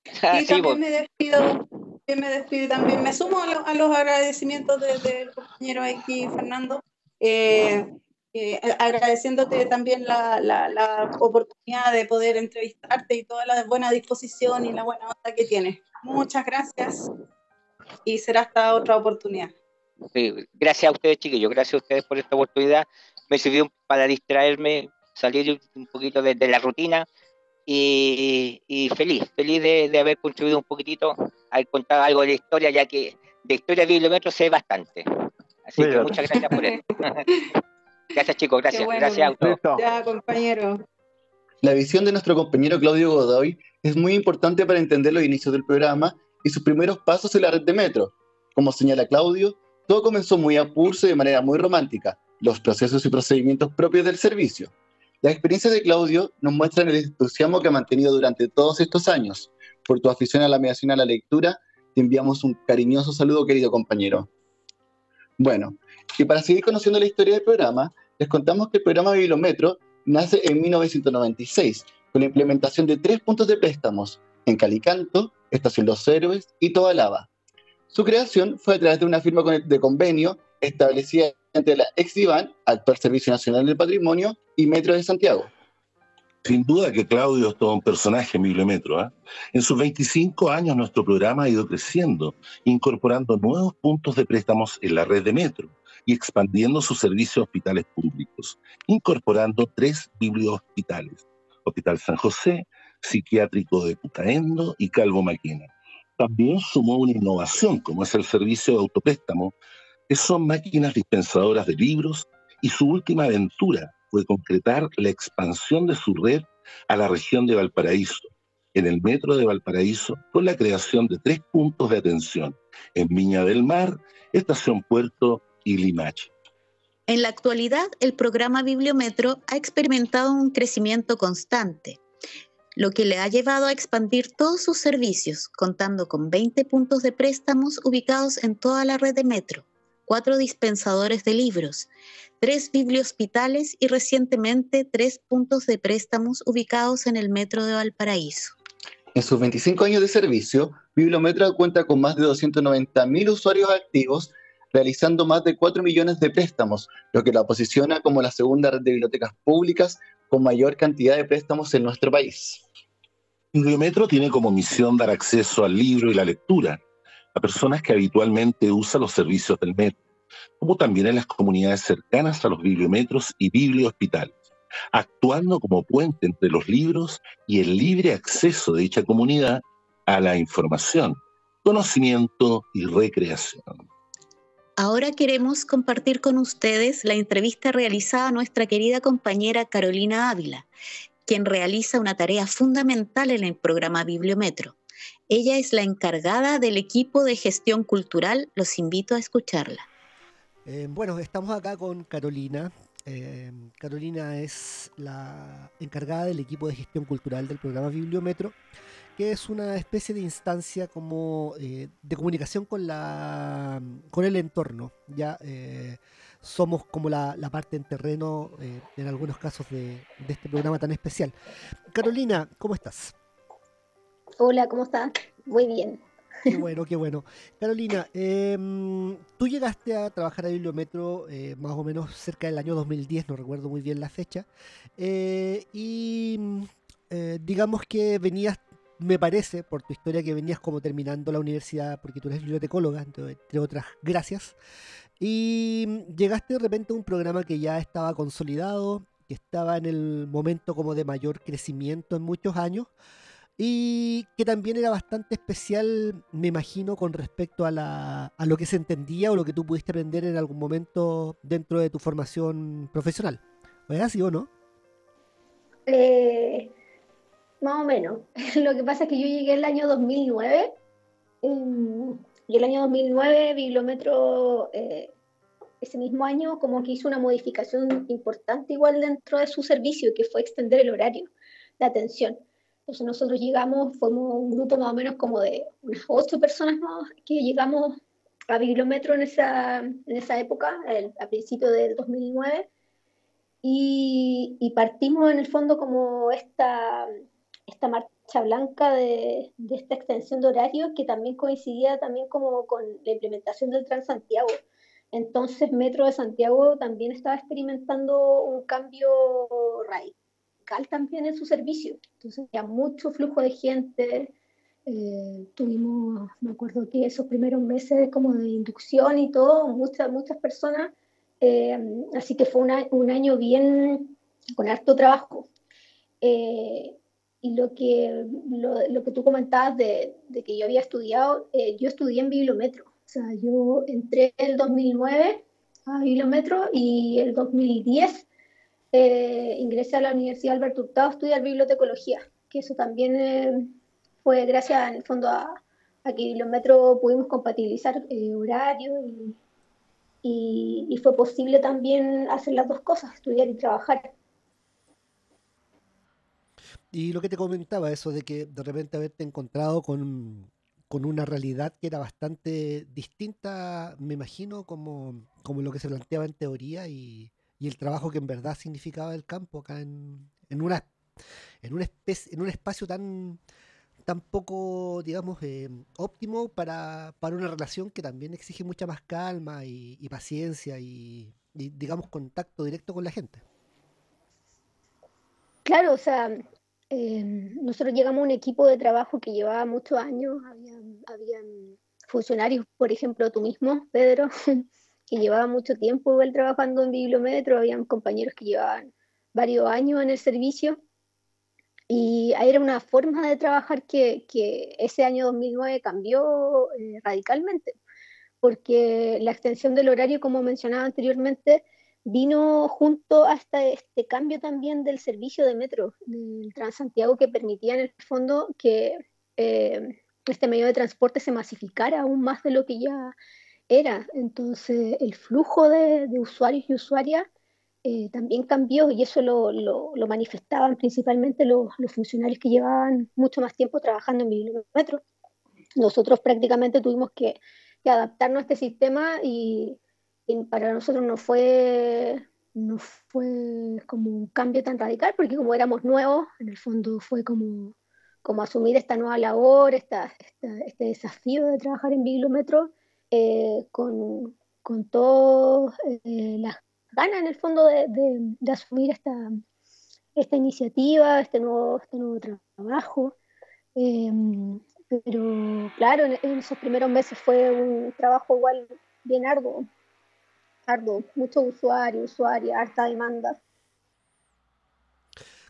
Y también me despido, me despido también me sumo a, los agradecimientos del compañero aquí, Fernando, eh, eh, agradeciéndote también la, la, oportunidad de poder entrevistarte y toda la buena disposición y la buena onda que tienes. Muchas gracias y será hasta otra oportunidad. gracias a ustedes, chiquillos, gracias a ustedes por esta oportunidad. Me sirvió para distraerme, salir un poquito de la rutina y, feliz, feliz de, haber contribuido un poquitito, a contar algo de la historia, ya que de historia de bibliometro sé bastante. Así que muchas gracias por eso. gracias chicos, gracias. gracias Auto. Ya, compañero. La visión de nuestro compañero Claudio Godoy es muy importante para entender los inicios del programa y sus primeros pasos en la red de metro. Como señala Claudio, todo comenzó muy a pulso y de manera muy romántica, los procesos y procedimientos propios del servicio. Las experiencias de Claudio nos muestran el entusiasmo que ha mantenido durante todos estos años. Por tu afición a la mediación a la lectura, te enviamos un cariñoso saludo, querido compañero. Bueno, y para seguir conociendo la historia del programa, les contamos que el programa Bibliometro nace en 1996 con la implementación de tres puntos de préstamos en Calicanto, Estación Los Héroes y Toda Lava. Su creación fue a través de una firma de convenio establecida entre la ex Divan, actual Servicio Nacional del Patrimonio, y Metro de Santiago. Sin duda que Claudio es todo un personaje en Bibliometro. ¿eh? En sus 25 años nuestro programa ha ido creciendo, incorporando nuevos puntos de préstamos en la red de Metro y expandiendo sus servicios hospitales públicos, incorporando tres bibliohospitales, Hospital San José, Psiquiátrico de Putaendo y Calvo Maquina. También sumó una innovación, como es el servicio de autopréstamo, que son máquinas dispensadoras de libros, y su última aventura fue concretar la expansión de su red a la región de Valparaíso, en el metro de Valparaíso, con la creación de tres puntos de atención, en Viña del Mar, Estación Puerto y Limache. En la actualidad, el programa Bibliometro ha experimentado un crecimiento constante, lo que le ha llevado a expandir todos sus servicios, contando con 20 puntos de préstamos ubicados en toda la red de metro cuatro dispensadores de libros, tres bibliohospitales y recientemente tres puntos de préstamos ubicados en el metro de Valparaíso. En sus 25 años de servicio, Bibliometro cuenta con más de 290.000 usuarios activos, realizando más de 4 millones de préstamos, lo que la posiciona como la segunda red de bibliotecas públicas con mayor cantidad de préstamos en nuestro país. Bibliometro tiene como misión dar acceso al libro y la lectura, a personas que habitualmente usan los servicios del metro, como también en las comunidades cercanas a los bibliometros y bibliohospitales, actuando como puente entre los libros y el libre acceso de dicha comunidad a la información, conocimiento y recreación. Ahora queremos compartir con ustedes la entrevista realizada a nuestra querida compañera Carolina Ávila, quien realiza una tarea fundamental en el programa Bibliometro ella es la encargada del equipo de gestión cultural. Los invito a escucharla. Eh, bueno, estamos acá con Carolina. Eh, Carolina es la encargada del equipo de gestión cultural del programa Bibliometro, que es una especie de instancia como eh, de comunicación con, la, con el entorno. Ya somos como la, parte en terreno en algunos casos de este programa tan especial. Carolina, ¿cómo estás? Hola, ¿cómo estás? Muy bien. Qué bueno, qué bueno. Carolina, em, tú llegaste a trabajar a Bibliometro eh, más o menos cerca del año 2010, no recuerdo muy bien la fecha, eh, y eh, digamos que venías, me parece, por tu historia, que venías como terminando la universidad, porque tú eres bibliotecóloga, entre otras gracias, Y llegaste de repente a un programa que ya estaba consolidado, que estaba en el momento como de mayor crecimiento en muchos años y que también era bastante especial, me imagino, con respecto a, la, a lo que se entendía o lo que tú pudiste aprender en algún momento dentro de tu formación profesional. ¿Es así o no? Eh, más o menos. Lo que pasa es que yo llegué el año 2009 em, y el año 2009 Bibliometro eh, ese mismo año como que hizo una modificación importante igual dentro de su servicio, que fue extender el horario de atención. Entonces nosotros llegamos, fuimos un grupo más o menos como de unas ocho personas más que llegamos a Bibliometro en esa, en esa época, a principios del 2009, y, y, partimos en el fondo como esta, esta marcha blanca de, de, esta extensión de horario que también coincidía también como con la implementación del Transantiago. Entonces Metro de Santiago también estaba experimentando un cambio radical también en su servicio. Entonces había mucho flujo de gente. Eh, tuvimos, me acuerdo que esos primeros meses como de inducción y todo, muchas, muchas personas. Eh, así que fue un año bien con harto trabajo. Eh, y lo que, lo, que tú comentabas de, de, que yo había estudiado, yo estudié en Bibliometro o sea, yo entré en el 2009 a Bibliometro y el 2010 eh, ingresé a la Universidad Alberto Hurtado a estudiar bibliotecología, que eso también eh, fue gracias en el fondo a, que Bibliometro pudimos compatibilizar eh, horario y, y, fue posible también hacer las dos cosas, estudiar y trabajar. Y lo que te comentaba, eso de que de repente haberte encontrado con con una realidad que era bastante distinta, me imagino, como, como lo que se planteaba en teoría y, el trabajo que en verdad significaba el campo acá en, en, una, en, una especie, en un espacio tan, tan poco, digamos, eh, óptimo para, para, una relación que también exige mucha más calma y, paciencia y, digamos, contacto directo con la gente. Claro, o sea, Em, nosotros llegamos a un equipo de trabajo que llevaba muchos años, habían, funcionarios, por ejemplo, tú mismo, Pedro, que llevaba mucho tiempo él trabajando en Bibliometro, habían compañeros que llevaban varios años en el servicio, y era una forma de trabajar que, que ese año 2009 cambió eh, radicalmente, porque la extensión del horario, como mencionaba anteriormente, vino junto hasta este cambio también del servicio de metro del Transantiago que permitía en el fondo que eh, este medio de transporte se masificara aún más de lo que ya era. Entonces el flujo de, usuarios y usuarias eh, también cambió y eso lo, lo, manifestaban principalmente los, los, funcionarios que llevaban mucho más tiempo trabajando en metro. Nosotros prácticamente tuvimos que, que adaptarnos a este sistema y para nosotros no fue, no fue como un cambio tan radical, porque como éramos nuevos, en el fondo fue como, como asumir esta nueva labor, esta, este desafío de trabajar en Bibliometro, eh, con, con todas eh, las ganas en el fondo de, de, asumir esta, esta iniciativa, este nuevo, este nuevo trabajo. Em, pero claro, en, en, esos primeros meses fue un trabajo igual bien arduo, mucho muchos usuarios, usuarias, harta demanda.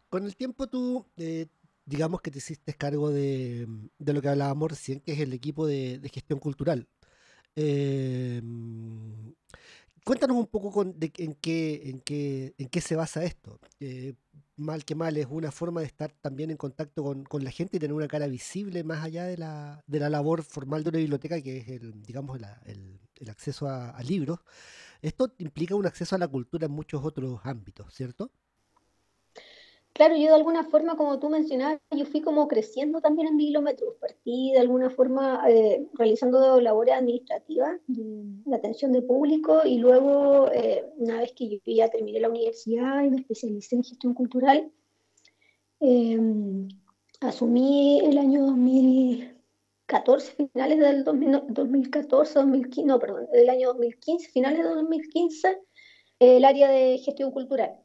Con el tiempo tú, eh, digamos que te hiciste cargo de, lo que hablábamos recién, que es el equipo de, gestión cultural. Eh, cuéntanos un poco con, en, qué, en, qué, en qué se basa esto. Eh, mal que mal, es una forma de estar también en contacto con, la gente y tener una cara visible más allá de la, de la labor formal de una biblioteca, que es el, digamos, el, el acceso a, a libros. Esto implica un acceso a la cultura en muchos otros ámbitos, ¿cierto? Claro, yo de alguna forma, como tú mencionabas, yo fui como creciendo también en Bibliometro. Partí de alguna forma eh, realizando labores administrativas, de, atención de público, y luego, eh, una vez que yo ya terminé la universidad y me especialicé en gestión cultural, eh, asumí el año 2000, 14, finales del 2014, 2015, no, perdón, del año 2015, finales de 2015, el área de gestión cultural.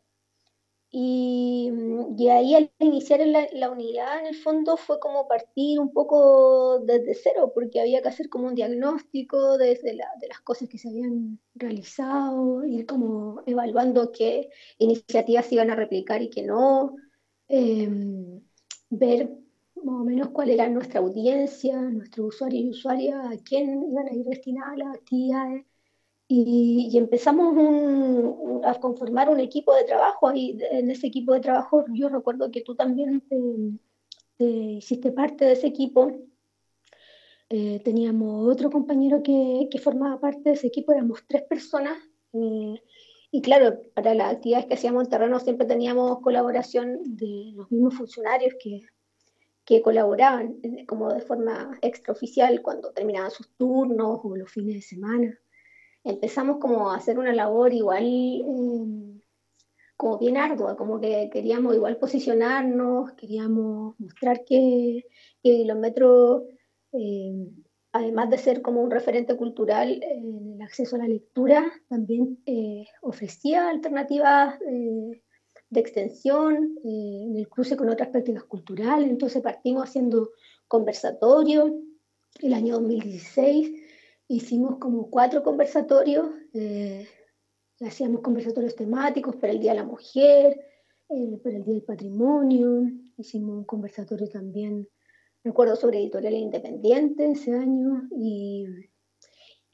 Y, y, ahí al iniciar la, la, unidad, en el fondo, fue como partir un poco desde cero, porque había que hacer como un diagnóstico desde la, de las cosas que se habían realizado, ir como evaluando qué iniciativas se iban a replicar y qué no, eh, ver más o menos cuál era nuestra audiencia, nuestro usuario y usuaria, a quién iban a ir destinadas las actividades y, empezamos a conformar un equipo de trabajo. Y en ese equipo de trabajo yo recuerdo que tú también te, hiciste parte de ese equipo. Eh, teníamos otro compañero que, que, formaba parte de ese equipo, éramos tres personas. Eh, y claro, para las actividades que hacíamos en terreno siempre teníamos colaboración de los mismos funcionarios que, que colaboraban eh, como de forma extraoficial cuando terminaban sus turnos o los fines de semana empezamos como a hacer una labor igual em, como bien ardua, como que queríamos igual posicionarnos, queríamos mostrar que, que Kilómetro, em, además de ser como un referente cultural en el acceso a la lectura, también eh, ofrecía alternativas eh, de extensión eh, en el cruce con otras prácticas culturales. Entonces partimos haciendo conversatorios el año 2016 hicimos como cuatro conversatorios, eh, hacíamos conversatorios temáticos para el Día de la Mujer, eh, para el Día del Patrimonio, hicimos un conversatorio también, recuerdo, sobre editoriales independientes ese año, y,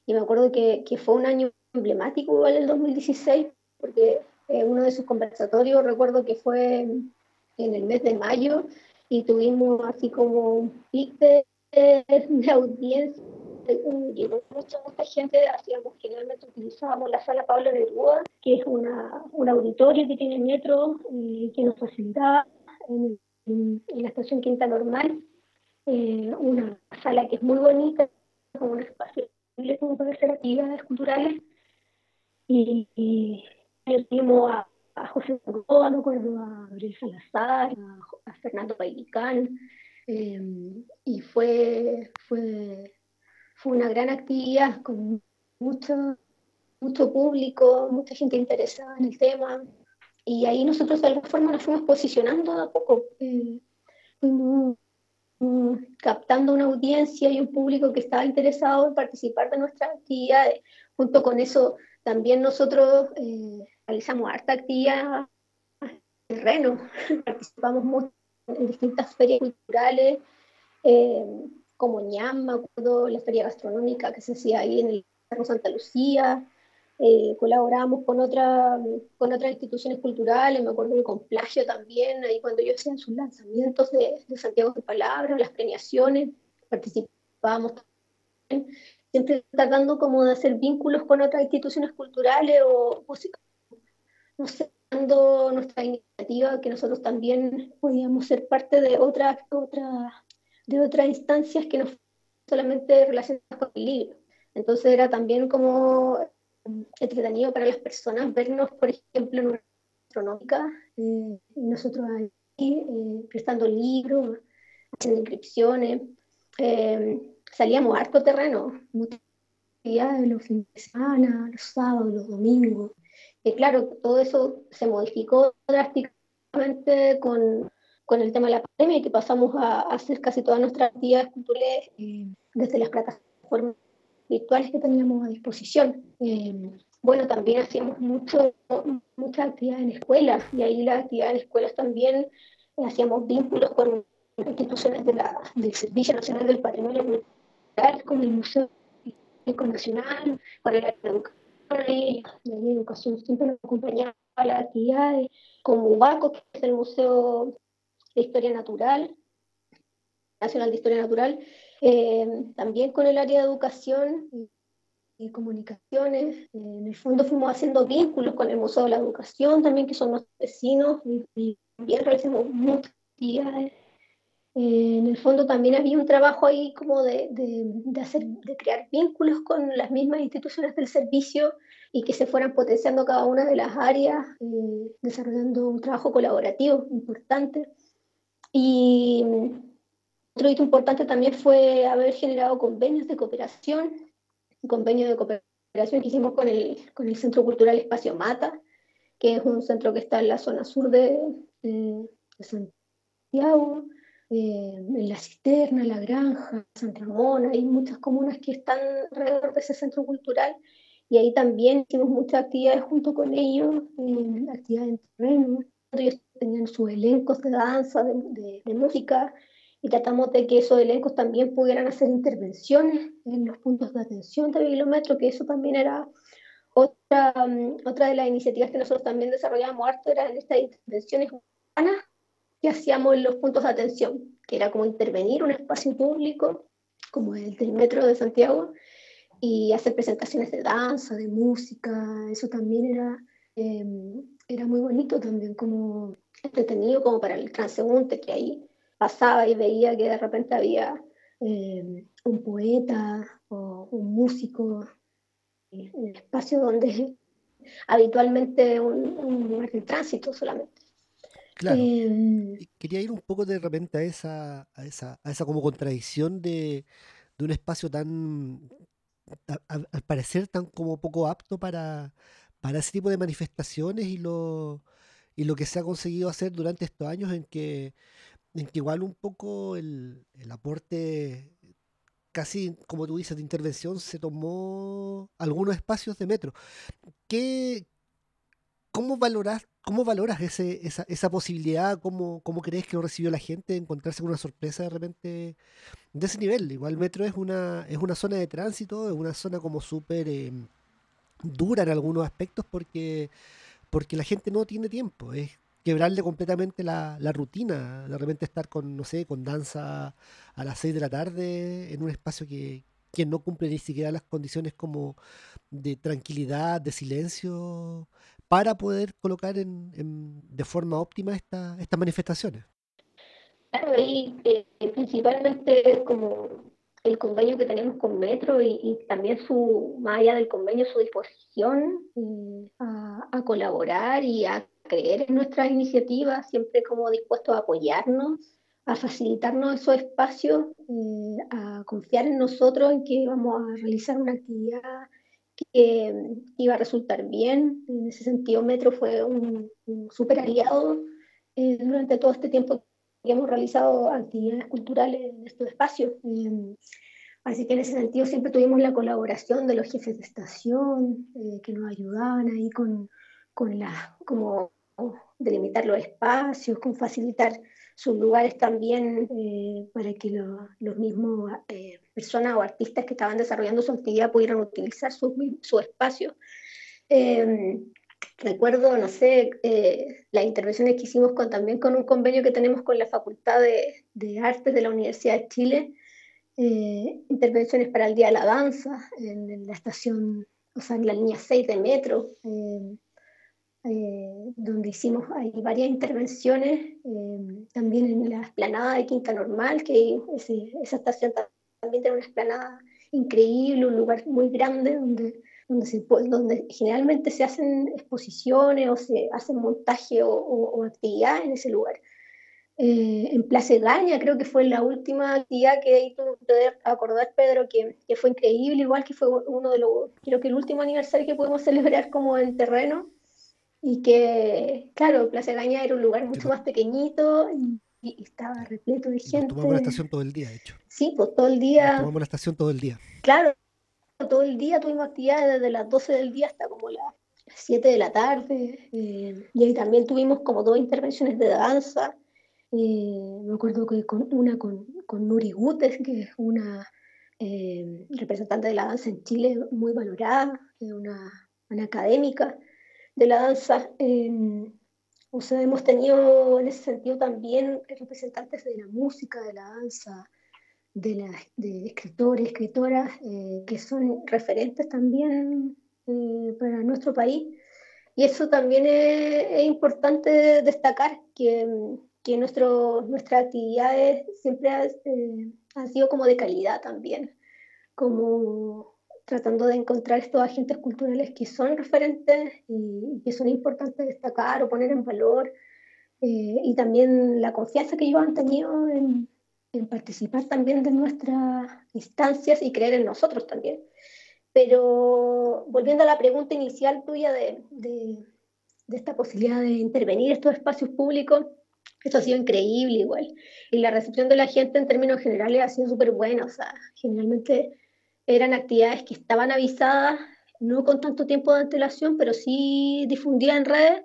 y me acuerdo que, que, fue un año emblemático igual el 2016, porque eh, uno de esos conversatorios recuerdo que fue en el mes de mayo, y tuvimos así como un pic de audiencia llegó mucha, mucha gente, hacíamos generalmente utilizábamos la sala Pablo Neruda, que es una, un auditorio que tiene metro y que nos facilitaba en, la estación Quinta Normal, eh, una sala que es muy bonita, con un espacio como puede ser actividades culturales, y, y a, a José Gordo, me acuerdo, a Gabriel Salazar, a, Fernando Pailicán, eh, y fue, fue fue una gran actividad con mucho, mucho público, mucha gente interesada en el tema. Y ahí nosotros de alguna forma nos fuimos posicionando a poco. Eh, captando una audiencia y un público que estaba interesado en participar de nuestras actividades. Junto con eso, también nosotros eh, realizamos harta actividad en terreno. Participamos mucho en distintas ferias culturales. Eh, como ñam, me acuerdo, la feria gastronómica que se hacía ahí en el Cerro Santa Lucía, eh, colaboramos con, otra, con otras instituciones culturales, me acuerdo con Plagio también, ahí cuando ellos hacían sus lanzamientos de, de Santiago de Palabras, las premiaciones, participábamos también, siempre tratando como de hacer vínculos con otras instituciones culturales o, no sé, dando nuestra iniciativa, que nosotros también podíamos ser parte de otras otra de otras instancias que no solamente relacionadas con el libro. Entonces era también como entretenido para las personas vernos, por ejemplo, en una astronómica, eh, nosotros ahí eh, prestando libros, haciendo inscripciones, eh, salíamos a harto terreno, muchas actividades los fines de semana, los sábados, los domingos. Y claro, todo eso se modificó drásticamente con con el tema de la pandemia y que pasamos a, hacer casi todas nuestras actividades culturales eh, desde las plataformas virtuales que teníamos a disposición. Eh, bueno, también hacíamos mucho, muchas actividades en escuelas y ahí las actividades en escuelas también eh, hacíamos vínculos con instituciones de la, del Servicio Nacional del Patrimonio Cultural, con el Museo Histórico Nacional, con el educación, la educación siempre nos acompañaba a las actividades, como UBACO, que es el Museo de Historia Natural, Nacional de Historia Natural, eh, también con el área de educación y, comunicaciones. Eh, en el fondo fuimos haciendo vínculos con el Museo de la Educación también, que son nuestros vecinos, y, también realizamos muchas actividades. Eh, en el fondo también había un trabajo ahí como de, de, hacer, de crear vínculos con las mismas instituciones del servicio y que se fueran potenciando cada una de las áreas, desarrollando un trabajo colaborativo importante. Y otro hito importante también fue haber generado convenios de cooperación, un convenio de cooperación que hicimos con el, con el Centro Cultural Espacio Mata, que es un centro que está en la zona sur de, Santiago, eh, en La Cisterna, La Granja, San Ramón, hay muchas comunas que están alrededor de ese centro cultural y ahí también hicimos muchas actividades junto con ellos, eh, actividades en terreno. Ellos tenían sus elencos de danza, de, de, música, y tratamos de que esos elencos también pudieran hacer intervenciones en los puntos de atención de Bibliometro, que eso también era otra, mm, otra de las iniciativas que nosotros también desarrollamos harto, eran estas intervenciones urbanas que hacíamos en los puntos de atención, que era como intervenir un espacio público, como el del Metro de Santiago, y hacer presentaciones de danza, de música, eso también era, em, era muy bonito también, como entretenido como para el transeúnte que ahí pasaba y veía que de repente había em, un poeta o un músico en el espacio donde habitualmente un, un de tránsito solamente. Claro. Em, quería ir un poco de repente a esa, a esa, a esa como contradicción de, de un espacio tan, al parecer tan como poco apto para, para ese tipo de manifestaciones y lo, y lo que se ha conseguido hacer durante estos años en que, en que igual un poco el, aporte casi, como tú dices, de intervención se tomó algunos espacios de metro. ¿Qué, ¿Cómo valoras, cómo valoras ese, esa, esa posibilidad? ¿Cómo, ¿Cómo crees que lo recibió la gente? Encontrarse con una sorpresa de repente de ese nivel. Igual Metro es una, es una zona de tránsito, es una zona como súper em, dura en algunos aspectos porque, porque la gente no tiene tiempo. Es quebrarle completamente la, la, rutina. De repente estar con, no sé, con danza a las 6 de la tarde en un espacio que, que no cumple ni siquiera las condiciones como de tranquilidad, de silencio, para poder colocar en, de forma óptima esta, estas manifestaciones. Claro, y eh, principalmente como el convenio que tenemos con Metro y, también su, más allá del convenio, su disposición eh, a, colaborar y a creer en nuestras iniciativas, siempre como dispuestos a apoyarnos, a facilitarnos esos espacios, eh, a confiar en nosotros, en que vamos a realizar una actividad que iba a resultar bien. En ese sentido, Metro fue un, un súper aliado durante todo este tiempo hemos realizado actividades culturales en estos espacios. Em, así que en ese sentido siempre tuvimos la colaboración de los jefes de estación eh, que nos ayudaban ahí con, con la, como delimitar los espacios, con facilitar sus lugares también eh, para que los mismos eh, personas o artistas que estaban desarrollando su actividad pudieran utilizar su, su espacio. Em, recuerdo, no sé, eh, las intervenciones que hicimos con, también con un convenio que tenemos con la Facultad de, de Artes de la Universidad de Chile, eh, intervenciones para el Día de la Danza en, la estación, o sea, en la línea 6 de metro, eh, donde hicimos hay varias intervenciones, también en la esplanada de Quinta Normal, que esa estación también tiene una esplanada increíble, un lugar muy grande donde donde, donde generalmente se hacen exposiciones o se hacen montaje o, o, actividad en ese lugar. Eh, en Plaza Gaña creo que fue la última actividad que ahí tú poder acordar, Pedro, que, que, fue increíble, igual que fue uno de los, creo que el último aniversario que pudimos celebrar como en terreno, y que, claro, Plaza Gaña era un lugar mucho más pequeñito y, estaba repleto de gente. tomamos la estación todo el día, de hecho. Sí, pues todo el día. tomamos la estación todo el día. Claro, todo el día, tuvimos actividades desde las 12 del día hasta como las 7 de la tarde. Eh, y ahí también tuvimos como dos intervenciones de danza. Eh, me acuerdo que con una con, con Nuri Gutes, que es una eh, representante de la danza en Chile muy valorada, una, una académica de la danza. o sea, hemos tenido en ese sentido también representantes de la música, de la danza, de, de escritores, escritoras eh, que son referentes también eh, para nuestro país. Y eso también es, importante destacar, que, que nuestro, nuestras actividades siempre eh, han sido como de calidad también, como tratando de encontrar estos agentes culturales que son referentes y, que son importantes destacar o poner en valor, y también la confianza que ellos han tenido en, en participar también de nuestras instancias y creer en nosotros también. Pero volviendo a la pregunta inicial tuya de, de, de esta posibilidad de intervenir en estos espacios públicos, esto ha sido increíble igual. Y la recepción de la gente en términos generales ha sido súper buena. O sea, generalmente eran actividades que estaban avisadas, no con tanto tiempo de antelación, pero sí difundidas en redes.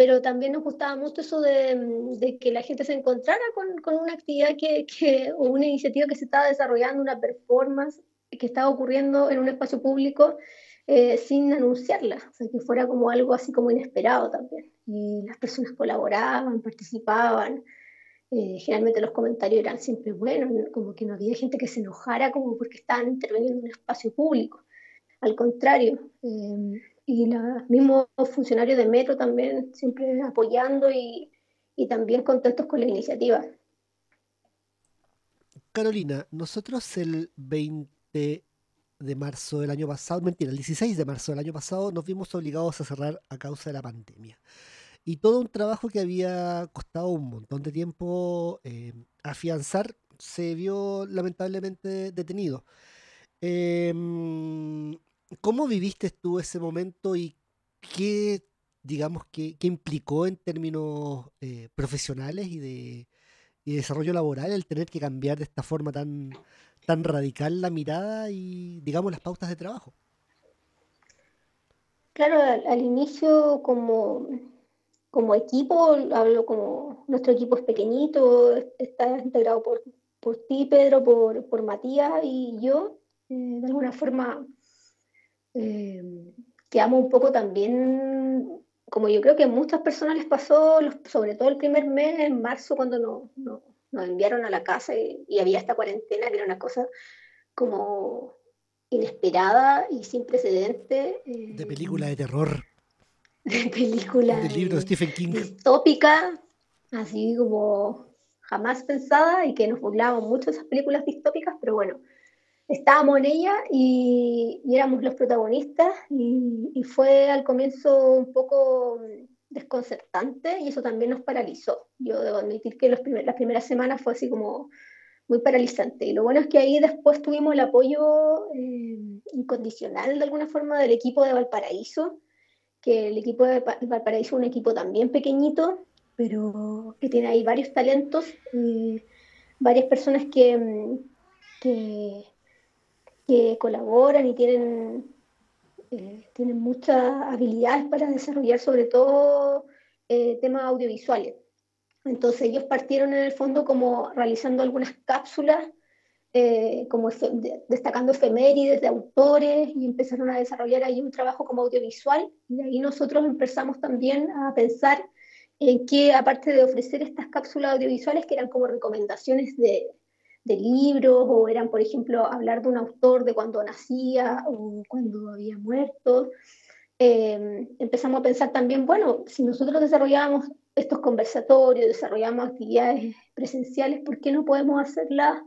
Pero también nos gustaba mucho eso de, que la gente se encontrara con, con una actividad que, que, o una iniciativa que se estaba desarrollando, una performance que estaba ocurriendo en un espacio público eh, sin anunciarla, o sea, que fuera como algo así como inesperado también. Y las personas colaboraban, participaban, eh, generalmente los comentarios eran siempre buenos, como que no había gente que se enojara como porque estaban interviniendo en un espacio público. Al contrario, eh, y los mismos funcionarios de Metro también siempre apoyando y, y también contentos con la iniciativa. Carolina, nosotros el 20 de marzo del año pasado, mentira, el 16 de marzo del año pasado nos vimos obligados a cerrar a causa de la pandemia. Y todo un trabajo que había costado un montón de tiempo eh, afianzar se vio lamentablemente detenido. Em, ¿Cómo viviste tú ese momento y qué, digamos, qué, implicó en términos eh, profesionales y de, y desarrollo laboral el tener que cambiar de esta forma tan, tan radical la mirada y, digamos, las pautas de trabajo. Claro, al, inicio como, como equipo, hablo como nuestro equipo es pequeñito, está integrado por, por ti, Pedro, por, por Matías y yo, eh, de alguna forma eh, quedamos un poco también, como yo creo que a muchas personas les pasó, sobre todo el primer mes, en marzo, cuando no, no nos enviaron a la casa y, había esta cuarentena que era una cosa como inesperada y sin precedente. Eh, de película de terror. De película. Del libro de Stephen King. Distópica, así como jamás pensada y que nos burlábamos mucho de esas películas distópicas, pero bueno, estábamos en ella y, éramos los protagonistas y, y, fue al comienzo un poco desconcertante y eso también nos paralizó. Yo debo admitir que los las primeras semanas fue así como muy paralizante. Y lo bueno es que ahí después tuvimos el apoyo eh, incondicional de alguna forma del equipo de Valparaíso, que el equipo de Valparaíso es un equipo también pequeñito, pero que tiene ahí varios talentos, y varias personas que, que, que colaboran y tienen eh, tienen muchas habilidades para desarrollar sobre todo eh, temas audiovisuales. Entonces ellos partieron en el fondo como realizando algunas cápsulas, eh, como destacando efemérides de autores y empezaron a desarrollar ahí un trabajo como audiovisual y ahí nosotros empezamos también a pensar en que aparte de ofrecer estas cápsulas audiovisuales que eran como recomendaciones de, de libros o eran, por ejemplo, hablar de un autor de cuando nacía o cuando había muerto. Em, empezamos a pensar también, bueno, si nosotros desarrollábamos estos conversatorios, desarrollamos actividades presenciales, ¿por qué no podemos hacerlas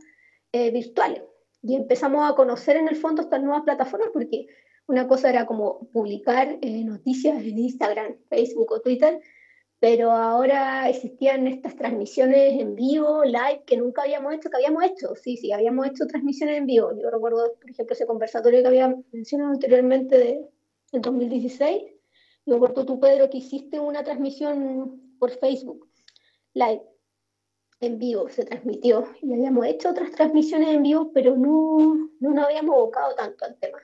eh, virtuales? Y empezamos a conocer en el fondo estas nuevas plataformas porque una cosa era como publicar eh, noticias en Instagram, Facebook o Twitter, pero ahora existían estas transmisiones en vivo, live, que nunca habíamos hecho, que habíamos hecho, sí, sí, habíamos hecho transmisiones en vivo. Yo recuerdo, por ejemplo, ese conversatorio que había mencionado anteriormente de, en 2016. Yo recuerdo tú, Pedro, que hiciste una transmisión por Facebook, live, en vivo, se transmitió. Y habíamos hecho otras transmisiones en vivo, pero no, no nos habíamos abocado tanto al tema.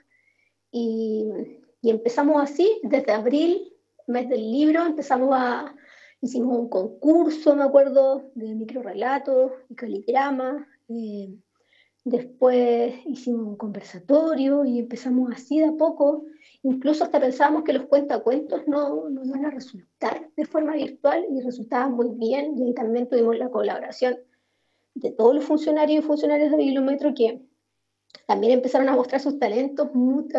Y, y empezamos así, desde abril, mes del libro, empezamos a Hicimos un concurso, me acuerdo, de microrelatos y caligrama. Eh, después hicimos un conversatorio y empezamos así de a poco. Incluso hasta pensábamos que los cuentacuentos no, iban a resultar de forma virtual y resultaban muy bien. Y ahí también tuvimos la colaboración de todos los funcionarios y funcionarios de Bibliometro que también empezaron a mostrar sus talentos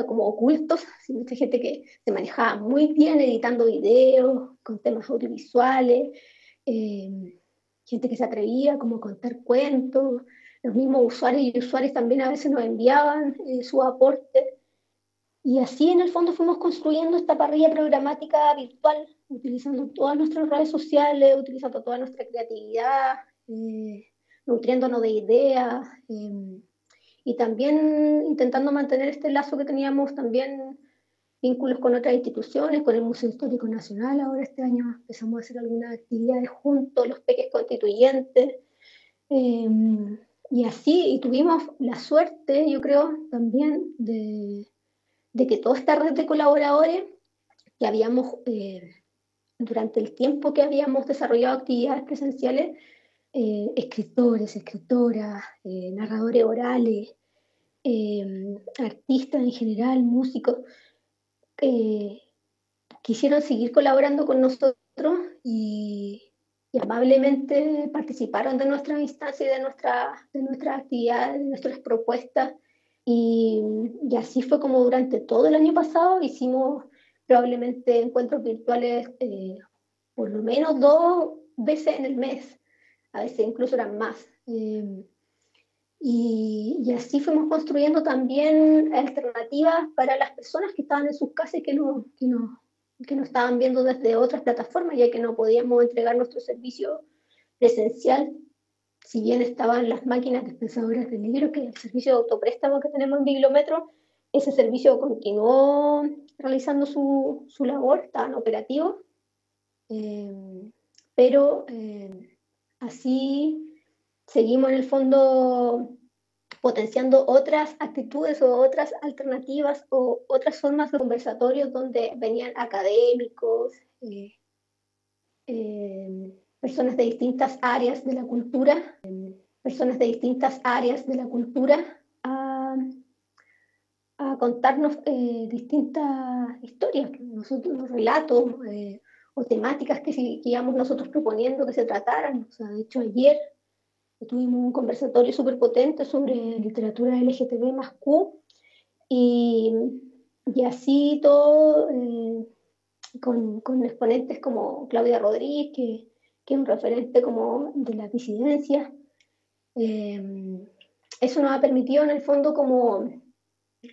como ocultos, mucha gente que se manejaba muy bien editando videos con temas audiovisuales, eh, gente que se atrevía como a contar cuentos, los mismos usuarios y usuarios también a veces nos enviaban eh, su aporte. Y así en el fondo fuimos construyendo esta parrilla programática virtual, utilizando todas nuestras redes sociales, utilizando toda nuestra creatividad, eh, nutriéndonos de ideas y también intentando mantener este lazo que teníamos también vínculos con otras instituciones, con el Museo Histórico Nacional. Ahora este año empezamos a hacer algunas actividades juntos, los peques constituyentes. Em, y así, y tuvimos la suerte, yo creo, también de, que toda esta red de colaboradores que habíamos, eh, durante el tiempo que habíamos desarrollado actividades presenciales, eh, escritores, escritoras, eh, narradores orales, artistas en general, músicos, quisieron seguir colaborando con nosotros y, amablemente participaron de nuestra instancia y de, nuestra, de nuestras actividades, de nuestras propuestas. Y, y, así fue como durante todo el año pasado hicimos probablemente encuentros virtuales eh, por lo menos dos veces en el mes, a veces incluso eran más. Eh, y, y, así fuimos construyendo también alternativas para las personas que estaban en sus casas y que no, que no, que no estaban viendo desde otras plataformas, ya que no podíamos entregar nuestro servicio presencial, si bien estaban las máquinas dispensadoras de libros, que es el servicio de autopréstamo que tenemos en Bibliometro, ese servicio continuó realizando su, su labor, estaban operativos, eh, pero eh, así seguimos en el fondo potenciando otras actitudes o otras alternativas o otras formas de conversatorios donde venían académicos, eh, personas de distintas áreas de la cultura, personas de distintas áreas de la cultura a, contarnos eh, distintas historias, nosotros, relatos eh, o temáticas que, que, íbamos nosotros proponiendo que se trataran. O sea, de hecho, ayer tuvimos un conversatorio súper potente sobre literatura LGTB más Q y, y así todo eh, con, con, exponentes como Claudia Rodríguez, que, que, es un referente como de la disidencia. eso nos ha permitido en el fondo como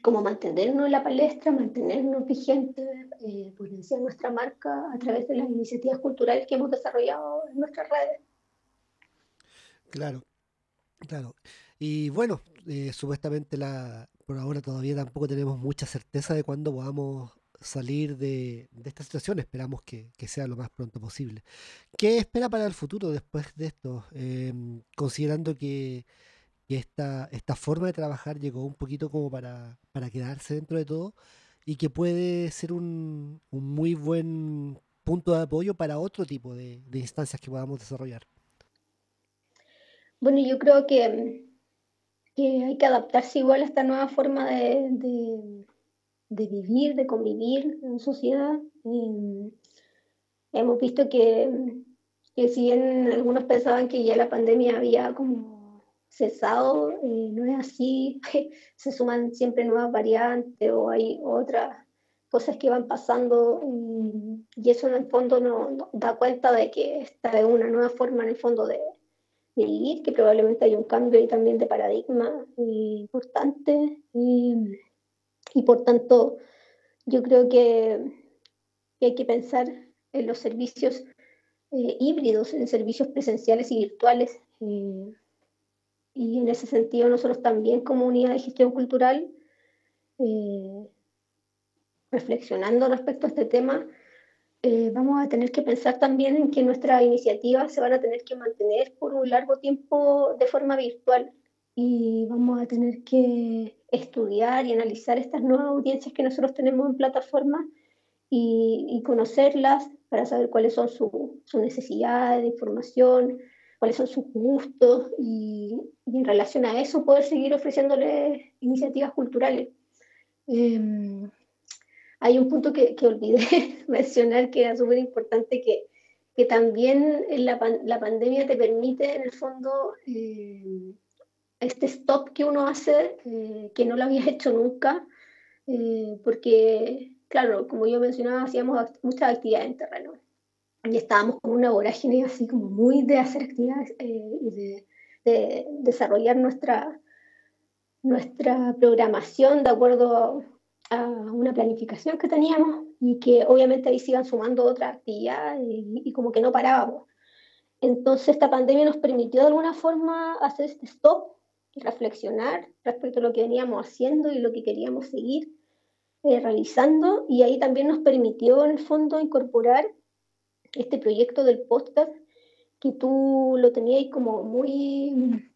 como mantenernos en la palestra, mantenernos vigentes, eh, potenciar nuestra marca a través de las iniciativas culturales que hemos desarrollado en nuestras redes. Claro, claro. Y bueno, eh, supuestamente la, por ahora todavía tampoco tenemos mucha certeza de cuándo podamos salir de, esta situación. Esperamos que, sea lo más pronto posible. ¿Qué espera para el futuro después de esto? Em, considerando que que esta, esta forma de trabajar llegó un poquito como para, para quedarse dentro de todo y que puede ser un, un muy buen punto de apoyo para otro tipo de, de, instancias que podamos desarrollar. Bueno, yo creo que, que hay que adaptarse igual a esta nueva forma de, de, vivir, de convivir en sociedad. Eh, hemos visto que, que si bien algunos pensaban que ya la pandemia había como cesado, eh, no es así, se suman siempre nuevas variantes o hay otras cosas que van pasando y eso en el fondo nos da cuenta de que esta es una nueva forma en el fondo de, que probablemente hay un cambio y también de paradigma eh, importante y, y, por tanto yo creo que, hay que pensar en los servicios eh, híbridos, en servicios presenciales y virtuales y en ese sentido nosotros también como unidad de gestión cultural, eh, reflexionando respecto a este tema, eh, vamos a tener que pensar también en que nuestras iniciativas se van a tener que mantener por un largo tiempo de forma virtual y vamos a tener que estudiar y analizar estas nuevas audiencias que nosotros tenemos en plataforma y, conocerlas para saber cuáles son sus su necesidades de información, cuáles son sus gustos y, en relación a eso poder seguir ofreciéndoles iniciativas culturales. Em, hay un punto que, que olvidé mencionar que era súper importante, que, que también la, la, pandemia te permite en el fondo eh, este stop que uno hace, eh, que no lo habías hecho nunca, eh, porque, claro, como yo mencionaba, hacíamos muchas actividades en terreno y estábamos con una vorágine así como muy de hacer actividades y de, desarrollar nuestra, nuestra programación de acuerdo a una planificación que teníamos y que obviamente ahí se iban sumando otras actividades y, como que no parábamos. Entonces esta pandemia nos permitió de alguna forma hacer este stop y reflexionar respecto a lo que veníamos haciendo y lo que queríamos seguir eh, realizando y ahí también nos permitió en el fondo incorporar este proyecto del podcast que tú lo tenías como muy,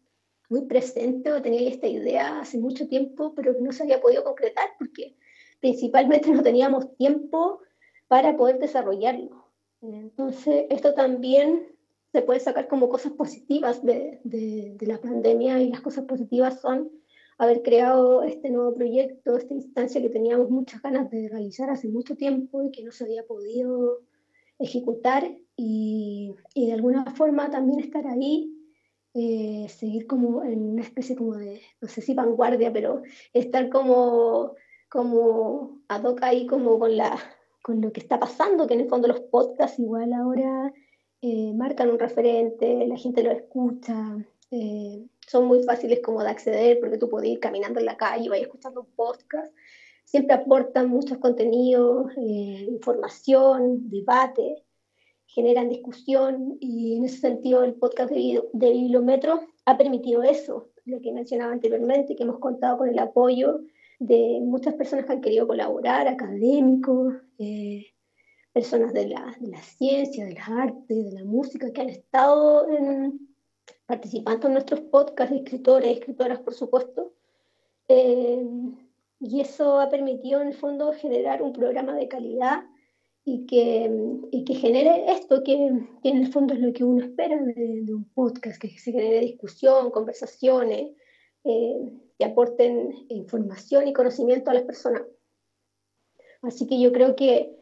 muy presente o tenías esta idea hace mucho tiempo, pero que no se había podido concretar porque principalmente no teníamos tiempo para poder desarrollarlo. Entonces, esto también se puede sacar como cosas positivas de, de, de la pandemia y las cosas positivas son haber creado este nuevo proyecto, esta instancia que teníamos muchas ganas de realizar hace mucho tiempo y que no se había podido ejecutar y, y de alguna forma también estar ahí, eh, seguir como en una especie como de, no sé si vanguardia, pero estar como, como ad hoc ahí como con, la, con lo que está pasando, que en el fondo los podcasts igual ahora eh, marcan un referente, la gente lo escucha, eh, son muy fáciles como de acceder porque tú puedes ir caminando en la calle y vas escuchando un podcast. Siempre aportan muchos contenidos, eh, información, debate, generan discusión y en ese sentido el podcast de, de Bibliometro ha permitido eso, lo que mencionaba anteriormente, que hemos contado con el apoyo de muchas personas que han querido colaborar, académicos, eh, personas de la, de la, ciencia, de las artes, de la música, que han estado en, participando en nuestros podcasts, escritores, escritoras, por supuesto. Eh, y eso ha permitido, en el fondo, generar un programa de calidad y que, y que genere esto, que, que, en el fondo es lo que uno espera de, de un podcast, que se genere discusión, conversaciones, eh, que aporten información y conocimiento a las personas. Así que yo creo que,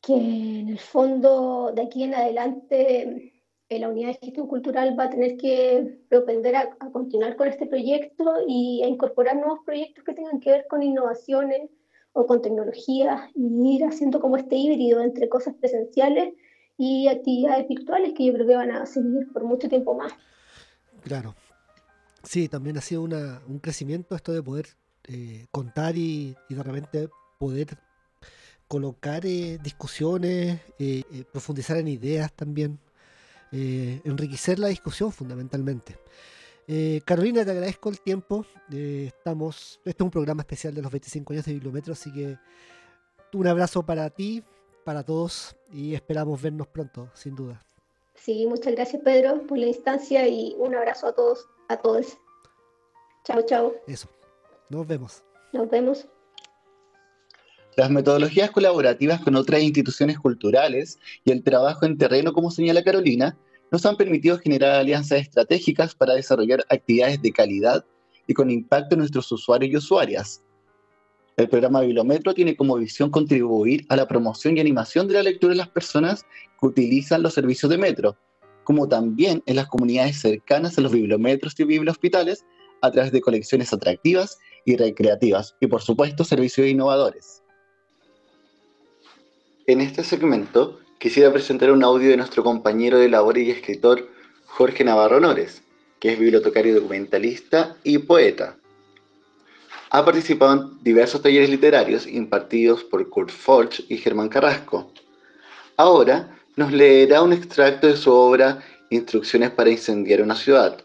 que en el fondo, de aquí en adelante, la unidad de gestión cultural va a tener que propender a, a, continuar con este proyecto y a incorporar nuevos proyectos que tengan que ver con innovaciones o con tecnologías y ir haciendo como este híbrido entre cosas presenciales y actividades virtuales que yo creo que van a seguir por mucho tiempo más. Claro. Sí, también ha sido una, un crecimiento esto de poder eh, contar y, y, de repente poder colocar eh, discusiones, eh, profundizar en ideas también. Enriquecer la discusión fundamentalmente. Carolina, te agradezco el tiempo. Estamos, este es un programa especial de los 25 años de Bibliometro, así que un abrazo para ti, para todos y esperamos vernos pronto, sin duda. Sí, muchas gracias Pedro por la instancia y un abrazo a todos, a todos. Chao, chao. Eso, nos vemos. Nos vemos. Las metodologías colaborativas con otras instituciones culturales y el trabajo en terreno, como señala Carolina, nos han permitido generar alianzas estratégicas para desarrollar actividades de calidad y con impacto en nuestros usuarios y usuarias. El programa Bibliometro tiene como visión contribuir a la promoción y animación de la lectura de las personas que utilizan los servicios de metro, como también en las comunidades cercanas a los bibliometros y bibliohospitales a través de colecciones atractivas y recreativas y por supuesto servicios innovadores. En este segmento quisiera presentar un audio de nuestro compañero de labor y escritor Jorge Navarro Honores, que es bibliotecario documentalista y poeta. Ha participado en diversos talleres literarios impartidos por Kurt Forge y Germán Carrasco. Ahora nos leerá un extracto de su obra Instrucciones para incendiar una ciudad,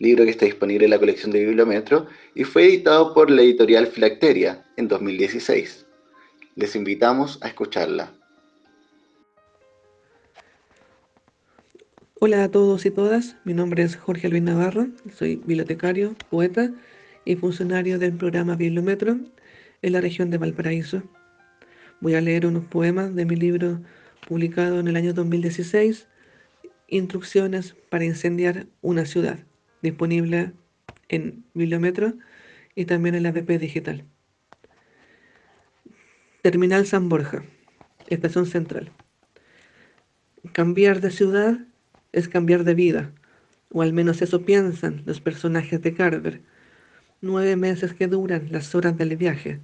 libro que está disponible en la colección de Bibliometro y fue editado por la editorial Filacteria en 2016. Les invitamos a escucharla. Hola a todos y todas, mi nombre es Jorge Luis Navarro, soy bibliotecario, poeta y funcionario del programa Bibliometro en la región de Valparaíso. Voy a leer unos poemas de mi libro publicado en el año 2016, Instrucciones para incendiar una ciudad, disponible en Bibliometro y también en la BP Digital. Terminal San Borja, Estación Central. Cambiar de ciudad es cambiar de vida, o al menos eso piensan los personajes de Carver. Nueve meses que duran las horas del viaje,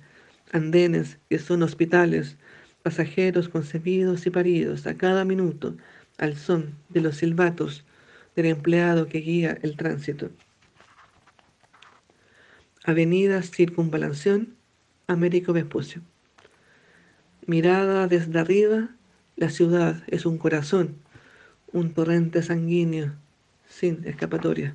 andenes que son hospitales, pasajeros concebidos y paridos a cada minuto al son de los silbatos del empleado que guía el tránsito. Avenida Circunvalación, Américo Vespucio. Mirada desde arriba, la ciudad es un corazón, un torrente sanguíneo, sin escapatoria.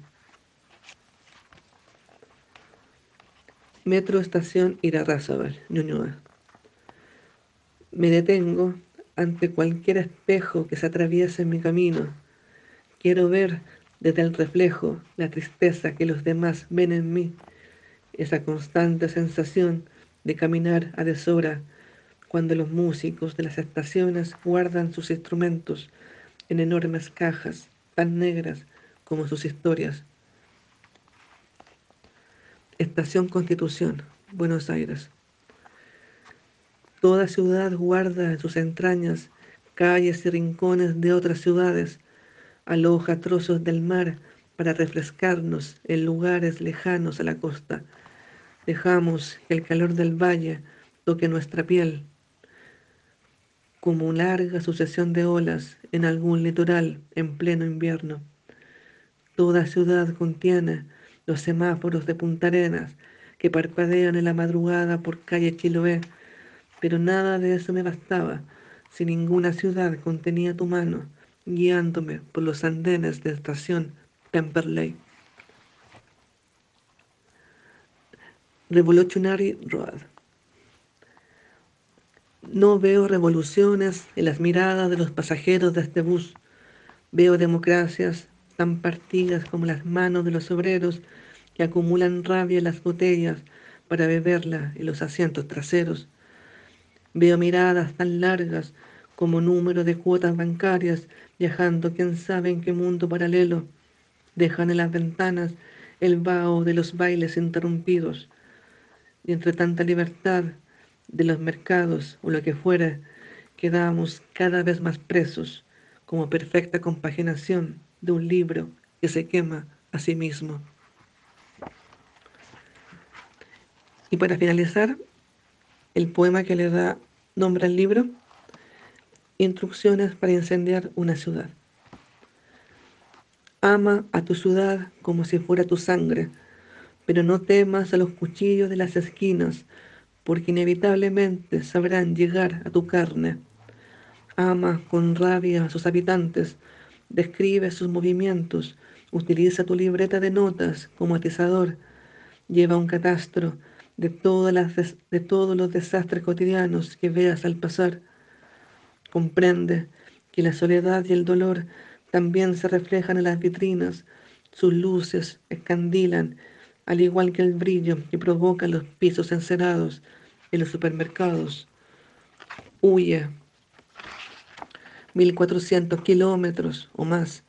Metro Estación Irarrázaval, Ñuñoa. Me detengo ante cualquier espejo que se atraviese en mi camino. Quiero ver desde el reflejo la tristeza que los demás ven en mí, esa constante sensación de caminar a deshora cuando los músicos de las estaciones guardan sus instrumentos en enormes cajas tan negras como sus historias. Estación Constitución, Buenos Aires. Toda ciudad guarda en sus entrañas calles y rincones de otras ciudades, aloja trozos del mar para refrescarnos en lugares lejanos a la costa. Dejamos que el calor del valle toque nuestra piel como larga sucesión de olas en algún litoral en pleno invierno. Toda ciudad contiene los semáforos de Punta Arenas que parpadean en la madrugada por calle Chiloé, pero nada de eso me bastaba si ninguna ciudad contenía tu mano guiándome por los andenes de estación Temperley. Revolutionary Road. No veo revoluciones en las miradas de los pasajeros de este bus. Veo democracias tan partidas como las manos de los obreros que acumulan rabia en las botellas para beberla en los asientos traseros. Veo miradas tan largas como número de cuotas bancarias viajando quién sabe en qué mundo paralelo. Dejan en las ventanas el vaho de los bailes interrumpidos. Y entre tanta libertad de los mercados o lo que fuera, quedamos cada vez más presos como perfecta compaginación de un libro que se quema a sí mismo. Y para finalizar, el poema que le da nombre al libro, Instrucciones para incendiar una ciudad. Ama a tu ciudad como si fuera tu sangre, pero no temas a los cuchillos de las esquinas, porque inevitablemente sabrán llegar a tu carne. Ama con rabia a sus habitantes, describe sus movimientos, utiliza tu libreta de notas como atizador, lleva un catastro de, todas las, de todos los desastres cotidianos que veas al pasar. Comprende que la soledad y el dolor también se reflejan en las vitrinas, sus luces escandilan, al igual que el brillo que provocan los pisos encerados en los supermercados. Huye 1400 kilómetros o más.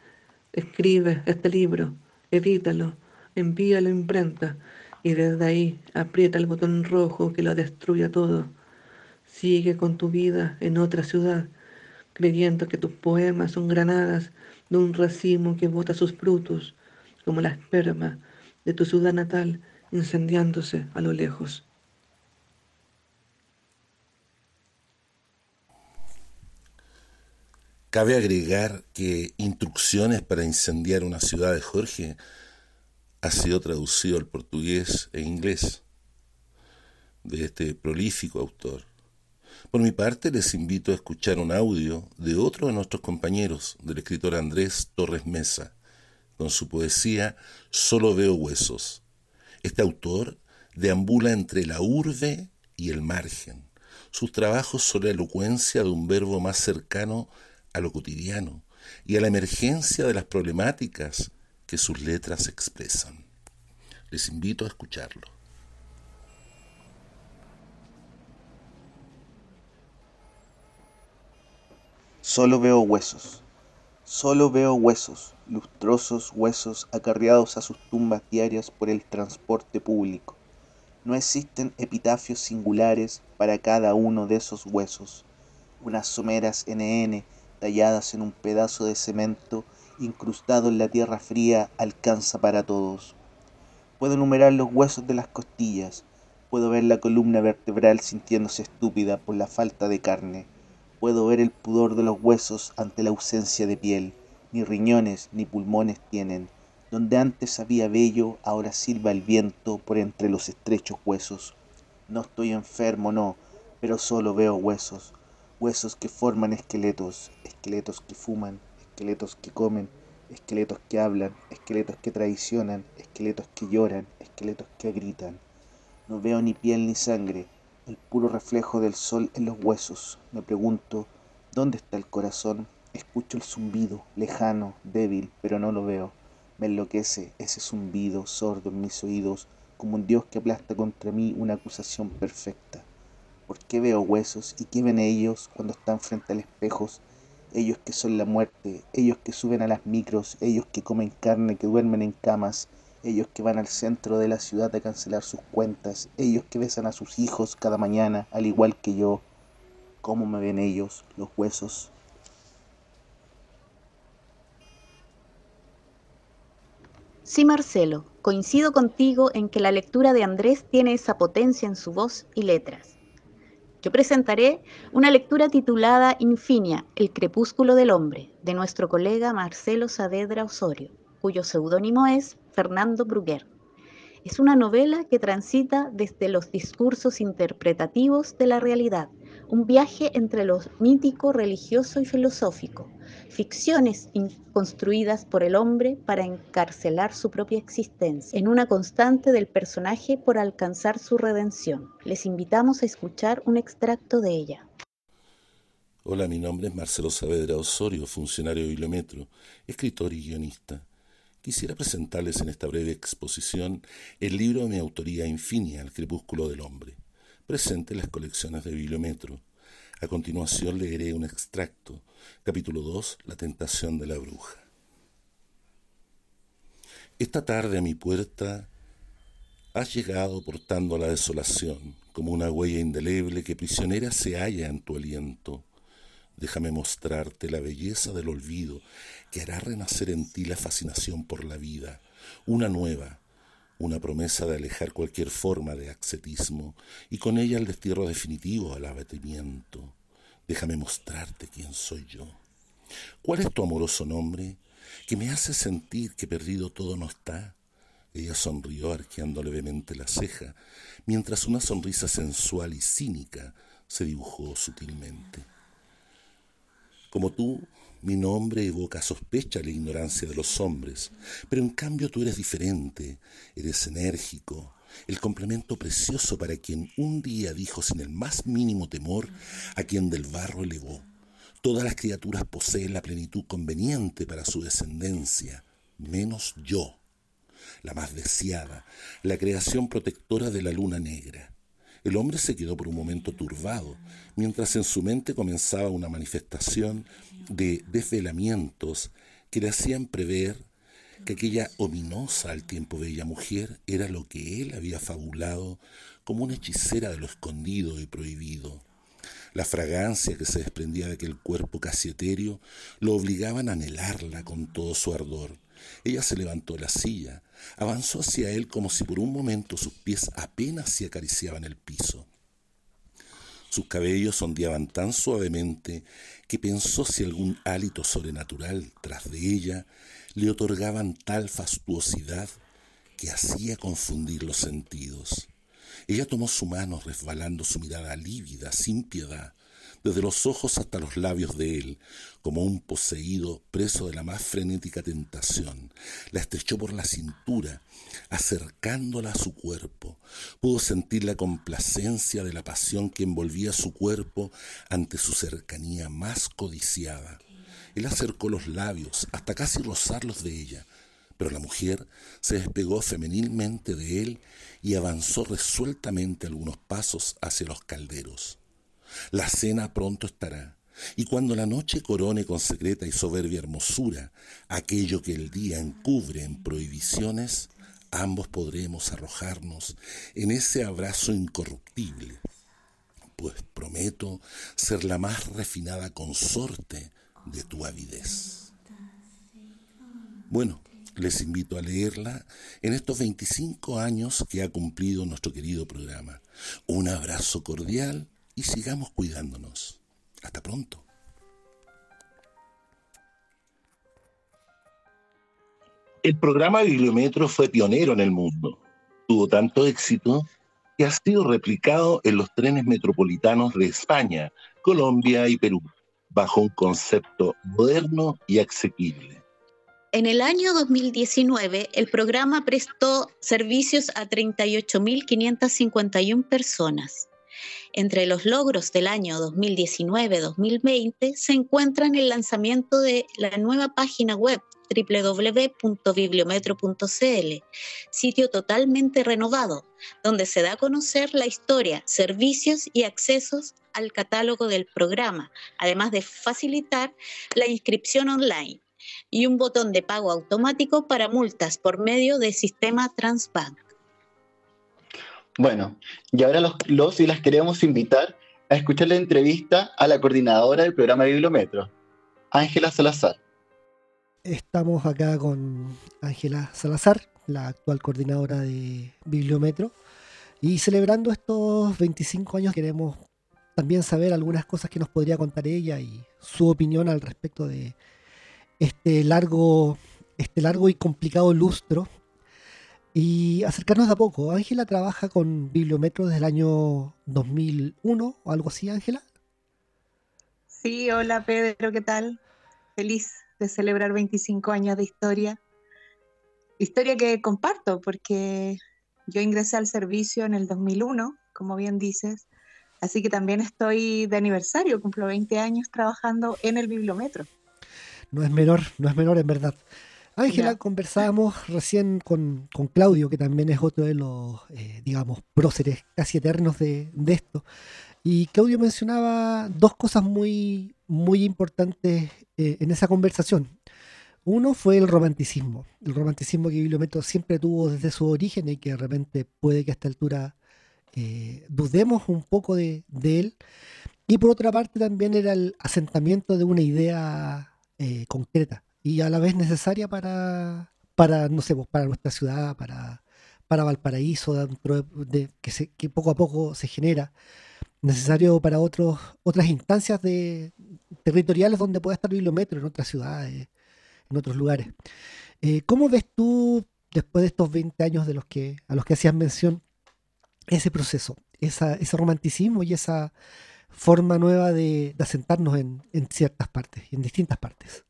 Escribe este libro, edítalo, envíalo a imprenta y desde ahí aprieta el botón rojo que lo destruya todo. Sigue con tu vida en otra ciudad, creyendo que tus poemas son granadas de un racimo que bota sus frutos, como la esperma de tu ciudad natal incendiándose a lo lejos. Cabe agregar que Instrucciones para incendiar una ciudad de Jorge ha sido traducido al portugués e inglés de este prolífico autor. Por mi parte, les invito a escuchar un audio de otro de nuestros compañeros, del escritor Andrés Torres Mesa, con su poesía Solo veo huesos. Este autor deambula entre la urbe y el margen. Sus trabajos son la elocuencia de un verbo más cercano a lo cotidiano y a la emergencia de las problemáticas que sus letras expresan. Les invito a escucharlo. Solo veo huesos, solo veo huesos, lustrosos huesos acarreados a sus tumbas diarias por el transporte público. No existen epitafios singulares para cada uno de esos huesos. Unas someras NN talladas en un pedazo de cemento incrustado en la tierra fría alcanza para todos. Puedo enumerar los huesos de las costillas, puedo ver la columna vertebral sintiéndose estúpida por la falta de carne Puedo ver el pudor de los huesos ante la ausencia de piel. Ni riñones ni pulmones tienen. Donde antes había vello, ahora silba el viento por entre los estrechos huesos. No estoy enfermo, no, pero solo veo huesos. Huesos que forman esqueletos, esqueletos que fuman, esqueletos que comen, esqueletos que hablan, esqueletos que traicionan, esqueletos que lloran, esqueletos que gritan. No veo ni piel ni sangre, el puro reflejo del sol en los huesos. Me pregunto, ¿dónde está el corazón? Escucho el zumbido, lejano, débil, pero no lo veo. Me enloquece ese zumbido sordo en mis oídos, como un Dios que aplasta contra mí una acusación perfecta. ¿Por qué veo huesos y qué ven ellos cuando están frente al espejo? Ellos que son la muerte, ellos que suben a las micros, ellos que comen carne, que duermen en camas, ellos que van al centro de la ciudad a cancelar sus cuentas, ellos que besan a sus hijos cada mañana, al igual que yo. ¿Cómo me ven ellos, los huesos? Sí, Marcelo, coincido contigo en que la lectura de Andrés tiene esa potencia en su voz y letras. Yo presentaré una lectura titulada Infinia, El crepúsculo del hombre, de nuestro colega Marcelo Saavedra Osorio, cuyo seudónimo es Fernando Bruguer. Es una novela que transita desde los discursos interpretativos de la realidad, un viaje entre lo mítico, religioso y filosófico, ficciones construidas por el hombre para encarcelar su propia existencia, en una constante del personaje por alcanzar su redención. Les invitamos a escuchar un extracto de ella. Hola, mi nombre es Marcelo Saavedra Osorio, funcionario de Bibliometro, escritor y guionista. Quisiera presentarles en esta breve exposición el libro de mi autoría Infinia, El crepúsculo del hombre, presente en las colecciones de Bibliometro. A continuación leeré un extracto, capítulo 2, La tentación de la bruja. Esta tarde a mi puerta has llegado portando la desolación, como una huella indeleble que prisionera se halla en tu aliento. Déjame mostrarte la belleza del olvido que hará renacer en ti la fascinación por la vida, una nueva, una promesa de alejar cualquier forma de ascetismo y con ella el destierro definitivo al abatimiento. Déjame mostrarte quién soy yo. ¿Cuál es tu amoroso nombre que me hace sentir que perdido todo no está? Ella sonrió arqueando levemente la ceja, mientras una sonrisa sensual y cínica se dibujó sutilmente. Como tú, mi nombre evoca sospecha la ignorancia de los hombres, pero en cambio tú eres diferente, eres enérgico, el complemento precioso para quien un día dijo sin el más mínimo temor a quien del barro elevó. Todas las criaturas poseen la plenitud conveniente para su descendencia, menos yo, la más deseada, la creación protectora de la luna negra. El hombre se quedó por un momento turbado, mientras en su mente comenzaba una manifestación de desvelamientos que le hacían prever que aquella ominosa al tiempo bella mujer era lo que él había fabulado como una hechicera de lo escondido y prohibido. La fragancia que se desprendía de aquel cuerpo casi etéreo lo obligaban a anhelarla con todo su ardor. Ella se levantó de la silla, avanzó hacia él como si por un momento sus pies apenas se acariciaban el piso. Sus cabellos ondeaban tan suavemente que pensó si algún hálito sobrenatural tras de ella le otorgaban tal fastuosidad que hacía confundir los sentidos. Ella tomó su mano resbalando su mirada lívida, sin piedad, desde los ojos hasta los labios de él, como un poseído preso de la más frenética tentación. La estrechó por la cintura, acercándola a su cuerpo. Pudo sentir la complacencia de la pasión que envolvía su cuerpo ante su cercanía más codiciada. Él acercó los labios hasta casi rozarlos de ella, pero la mujer se despegó femenilmente de él y avanzó resueltamente algunos pasos hacia los calderos. La cena pronto estará, y cuando la noche corone con secreta y soberbia hermosura aquello que el día encubre en prohibiciones, ambos podremos arrojarnos en ese abrazo incorruptible, pues prometo ser la más refinada consorte de tu avidez. Bueno, les invito a leerla en estos 25 años que ha cumplido nuestro querido programa. Un abrazo cordial y sigamos cuidándonos. Hasta pronto. El programa Bibliometro fue pionero en el mundo. Tuvo tanto éxito que ha sido replicado en los trenes metropolitanos de España, Colombia y Perú, bajo un concepto moderno y asequible. En el año 2019, el programa prestó servicios a 38.551 personas. Entre los logros del año 2019-2020 se encuentran el lanzamiento de la nueva página web www.bibliometro.cl, sitio totalmente renovado, donde se da a conocer la historia, servicios y accesos al catálogo del programa, además de facilitar la inscripción online y un botón de pago automático para multas por medio del sistema Transbank. Bueno, y ahora los, los y las queremos invitar a escuchar la entrevista a la coordinadora del programa Bibliometro, Ángela Salazar. Estamos acá con Ángela Salazar, la actual coordinadora de Bibliometro, y celebrando estos 25 años queremos también saber algunas cosas que nos podría contar ella y su opinión al respecto de este largo, este largo y complicado lustro y acercarnos de a poco. Ángela trabaja con Bibliometro desde el año 2001 o algo así, Ángela. Sí, hola Pedro, ¿qué tal? Feliz de celebrar 25 años de historia. Historia que comparto porque yo ingresé al servicio en el 2001, como bien dices, así que también estoy de aniversario, cumplo 20 años trabajando en el Bibliometro no es menor, no es menor en verdad. Ángela, conversábamos recién con, Claudio, que también es otro de los, eh, digamos, próceres casi eternos de, esto. Y Claudio mencionaba dos cosas muy, muy importantes eh, en esa conversación. Uno fue el romanticismo, el romanticismo que Bibliometro siempre tuvo desde su origen y que de repente puede que a esta altura eh, dudemos un poco de, de él. Y por otra parte también era el asentamiento de una idea eh, concreta y a la vez necesaria para, para no sé, pues, para nuestra ciudad, para, para Valparaíso, dentro de, que, se, que poco a poco se genera, necesario para otros, otras instancias de, territoriales donde pueda estar Bibliometro, en otras ciudades, en otros lugares. Eh, ¿Cómo ves tú, después de estos 20 años de los que, a los que hacías mención, ese proceso, esa, ese romanticismo y esa forma nueva de, asentarnos en, ciertas partes, en distintas partes.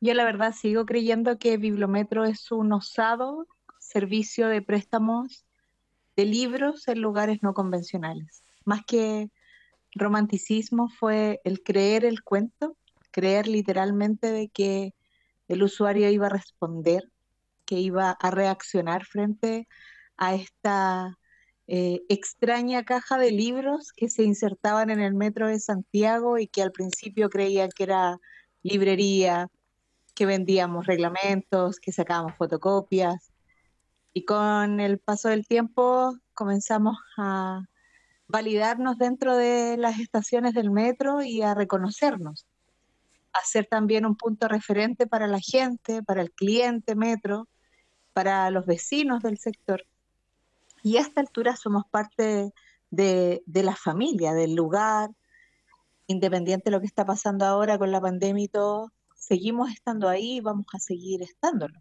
Yo la verdad sigo creyendo que Bibliometro es un osado servicio de préstamos de libros en lugares no convencionales. Más que romanticismo fue el creer el cuento, creer literalmente de que el usuario iba a responder, que iba a reaccionar frente a esta eh, extraña caja de libros que se insertaban en el metro de Santiago y que al principio creían que era librería, que vendíamos reglamentos, que sacábamos fotocopias. Y con el paso del tiempo comenzamos a validarnos dentro de las estaciones del metro y a reconocernos, a ser también un punto referente para la gente, para el cliente metro, para los vecinos del sector. Y a esta altura somos parte de, la familia, del lugar, independiente de lo que está pasando ahora con la pandemia y todo, seguimos estando ahí y vamos a seguir estándolo.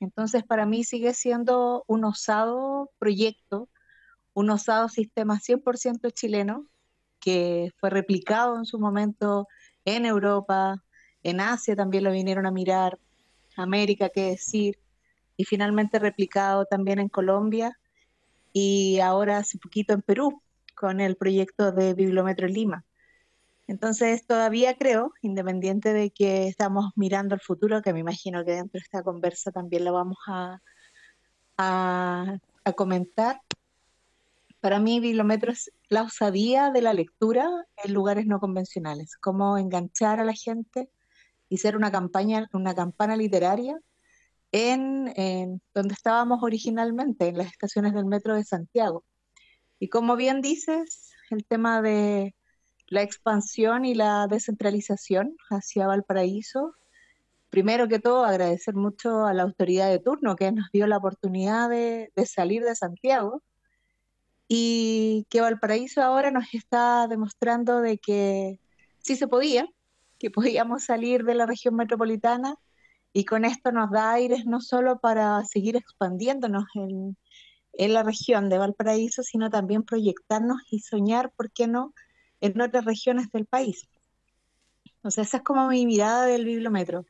Entonces, para mí sigue siendo un osado proyecto, un osado sistema 100% chileno, que fue replicado en su momento en Europa, en Asia también lo vinieron a mirar, América, qué decir, y finalmente replicado también en Colombia y ahora hace poquito en Perú con el proyecto de Bibliometro Lima. Entonces todavía creo, independiente de que estamos mirando el futuro, que me imagino que dentro de esta conversa también la vamos a, comentar, para mí Bibliometro es la osadía de la lectura en lugares no convencionales, cómo enganchar a la gente y ser una campaña, una campana literaria en, donde estábamos originalmente, en las estaciones del metro de Santiago. Y como bien dices, el tema de la expansión y la descentralización hacia Valparaíso, primero que todo agradecer mucho a la autoridad de turno que nos dio la oportunidad de, salir de Santiago y que Valparaíso ahora nos está demostrando de que sí se podía, que podíamos salir de la región metropolitana y con esto nos da aires no solo para seguir expandiéndonos en, la región de Valparaíso, sino también proyectarnos y soñar, ¿por qué no?, en otras regiones del país. O sea, esa es como mi mirada del bibliometro.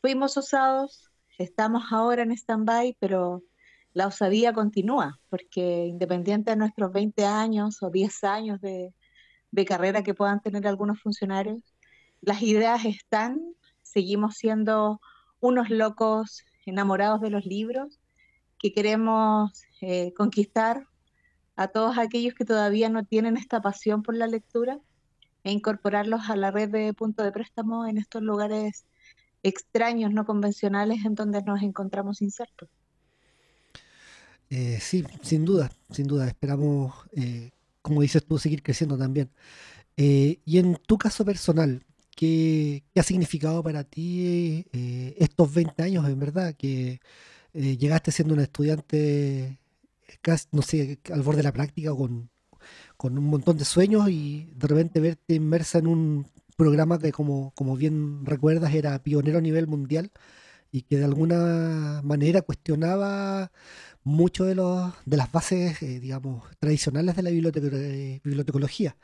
fuimos osados, estamos ahora en stand-by, pero la osadía continúa, porque independiente de nuestros 20 años o 10 años de, de carrera que puedan tener algunos funcionarios, las ideas están, seguimos siendo unos locos enamorados de los libros que queremos eh, conquistar a todos aquellos que todavía no tienen esta pasión por la lectura e incorporarlos a la red de punto de préstamo en estos lugares extraños, no convencionales, en donde nos encontramos insertos. Eh, sí, sin duda, sin duda. Esperamos, eh, como dices tú, seguir creciendo también. y en tu caso personal, ¿qué, ha significado para ti estos 20 años, en verdad? Que eh, llegaste siendo un estudiante, casi, no sé, al borde de la práctica, con, con un montón de sueños y de repente verte inmersa en un programa que, como, como bien recuerdas, era pionero a nivel mundial y que de alguna manera cuestionaba mucho de, los, de las bases, eh, digamos, tradicionales de la eh, bibliotecología.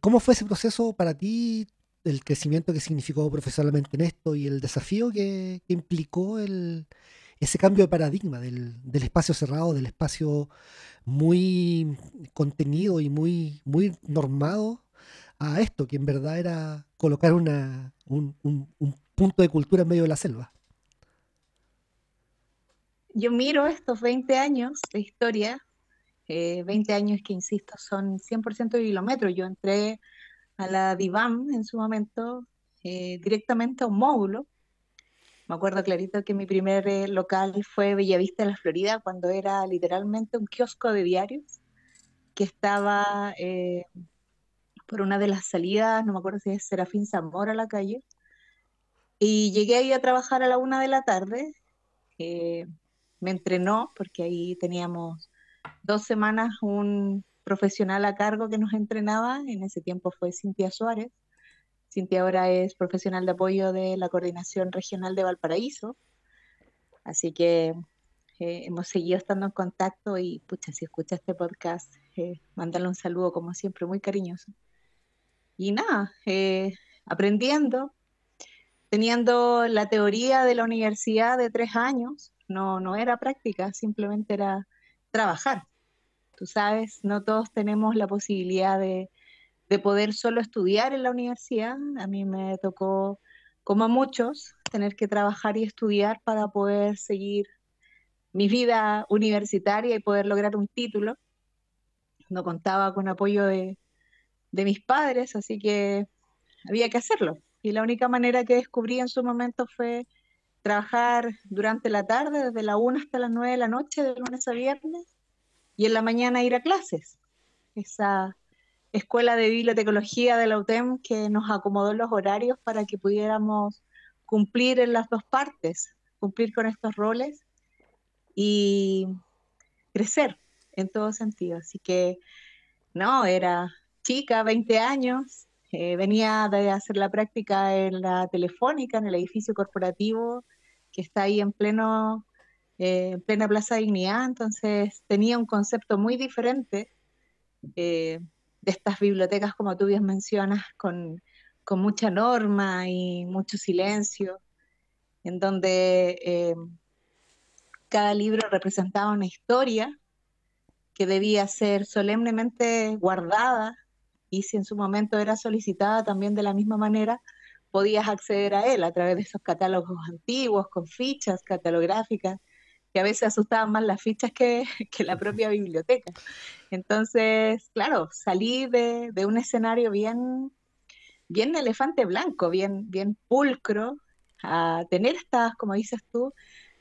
¿Cómo fue ese proceso para ti? el crecimiento que significó profesionalmente en esto y el desafío que, implicó el, ese cambio de paradigma del, espacio cerrado, del espacio muy contenido y muy, muy normado a esto, que en verdad era colocar una, un, punto de cultura en medio de la selva. Yo miro estos 20 años de historia, 20 eh, años que, insisto, son 100% de kilómetros. Yo entré a la DIVAM en su momento, eh, directamente a un módulo. Me acuerdo clarito que mi primer eh, local fue Bellavista de la Florida, cuando era literalmente un kiosco de diarios que estaba eh, por una de las salidas, no me acuerdo si es Serafín Zamora la calle. Y llegué ahí a trabajar a la una de la tarde. me entrenó, porque ahí teníamos dos semanas un profesional a cargo que nos entrenaba, en ese tiempo fue Cintia Suárez. Cintia ahora es profesional de apoyo de la Coordinación Regional de Valparaíso. Así que eh, hemos seguido estando en contacto y, pucha, si escucha este podcast, eh, mándale un saludo como siempre, muy cariñoso. Y nada, eh, aprendiendo, teniendo la teoría de la universidad de tres años, no, no era práctica, simplemente era trabajar. Tú sabes, no todos tenemos la posibilidad de, poder solo estudiar en la universidad. A mí me tocó, como a muchos, tener que trabajar y estudiar para poder seguir mi vida universitaria y poder lograr un título. No contaba con apoyo de, de mis padres, así que había que hacerlo. Y la única manera que descubrí en su momento fue trabajar durante la tarde, desde la 1 hasta las 9 de la noche, de lunes a viernes, y en la mañana ir a clases. Esa escuela de bibliotecología de la UTEM que nos acomodó los horarios para que pudiéramos cumplir en las dos partes, cumplir con estos roles y crecer en todo sentido. Así que, no, era chica, 20 años, eh, venía de hacer la práctica en la telefónica, en el edificio corporativo que está ahí en pleno eh, en plena Plaza Dignidad, entonces tenía un concepto muy diferente eh, de estas bibliotecas, como tú bien mencionas, con, con mucha norma y mucho silencio, en donde eh, cada libro representaba una historia que debía ser solemnemente guardada y si en su momento era solicitada también de la misma manera, podías acceder a él a través de esos catálogos antiguos con fichas catalográficas que a veces asustaban más las fichas que, la propia biblioteca. Entonces, claro, salí de, un escenario bien, bien elefante blanco, bien, bien pulcro, a tener estas, como dices tú,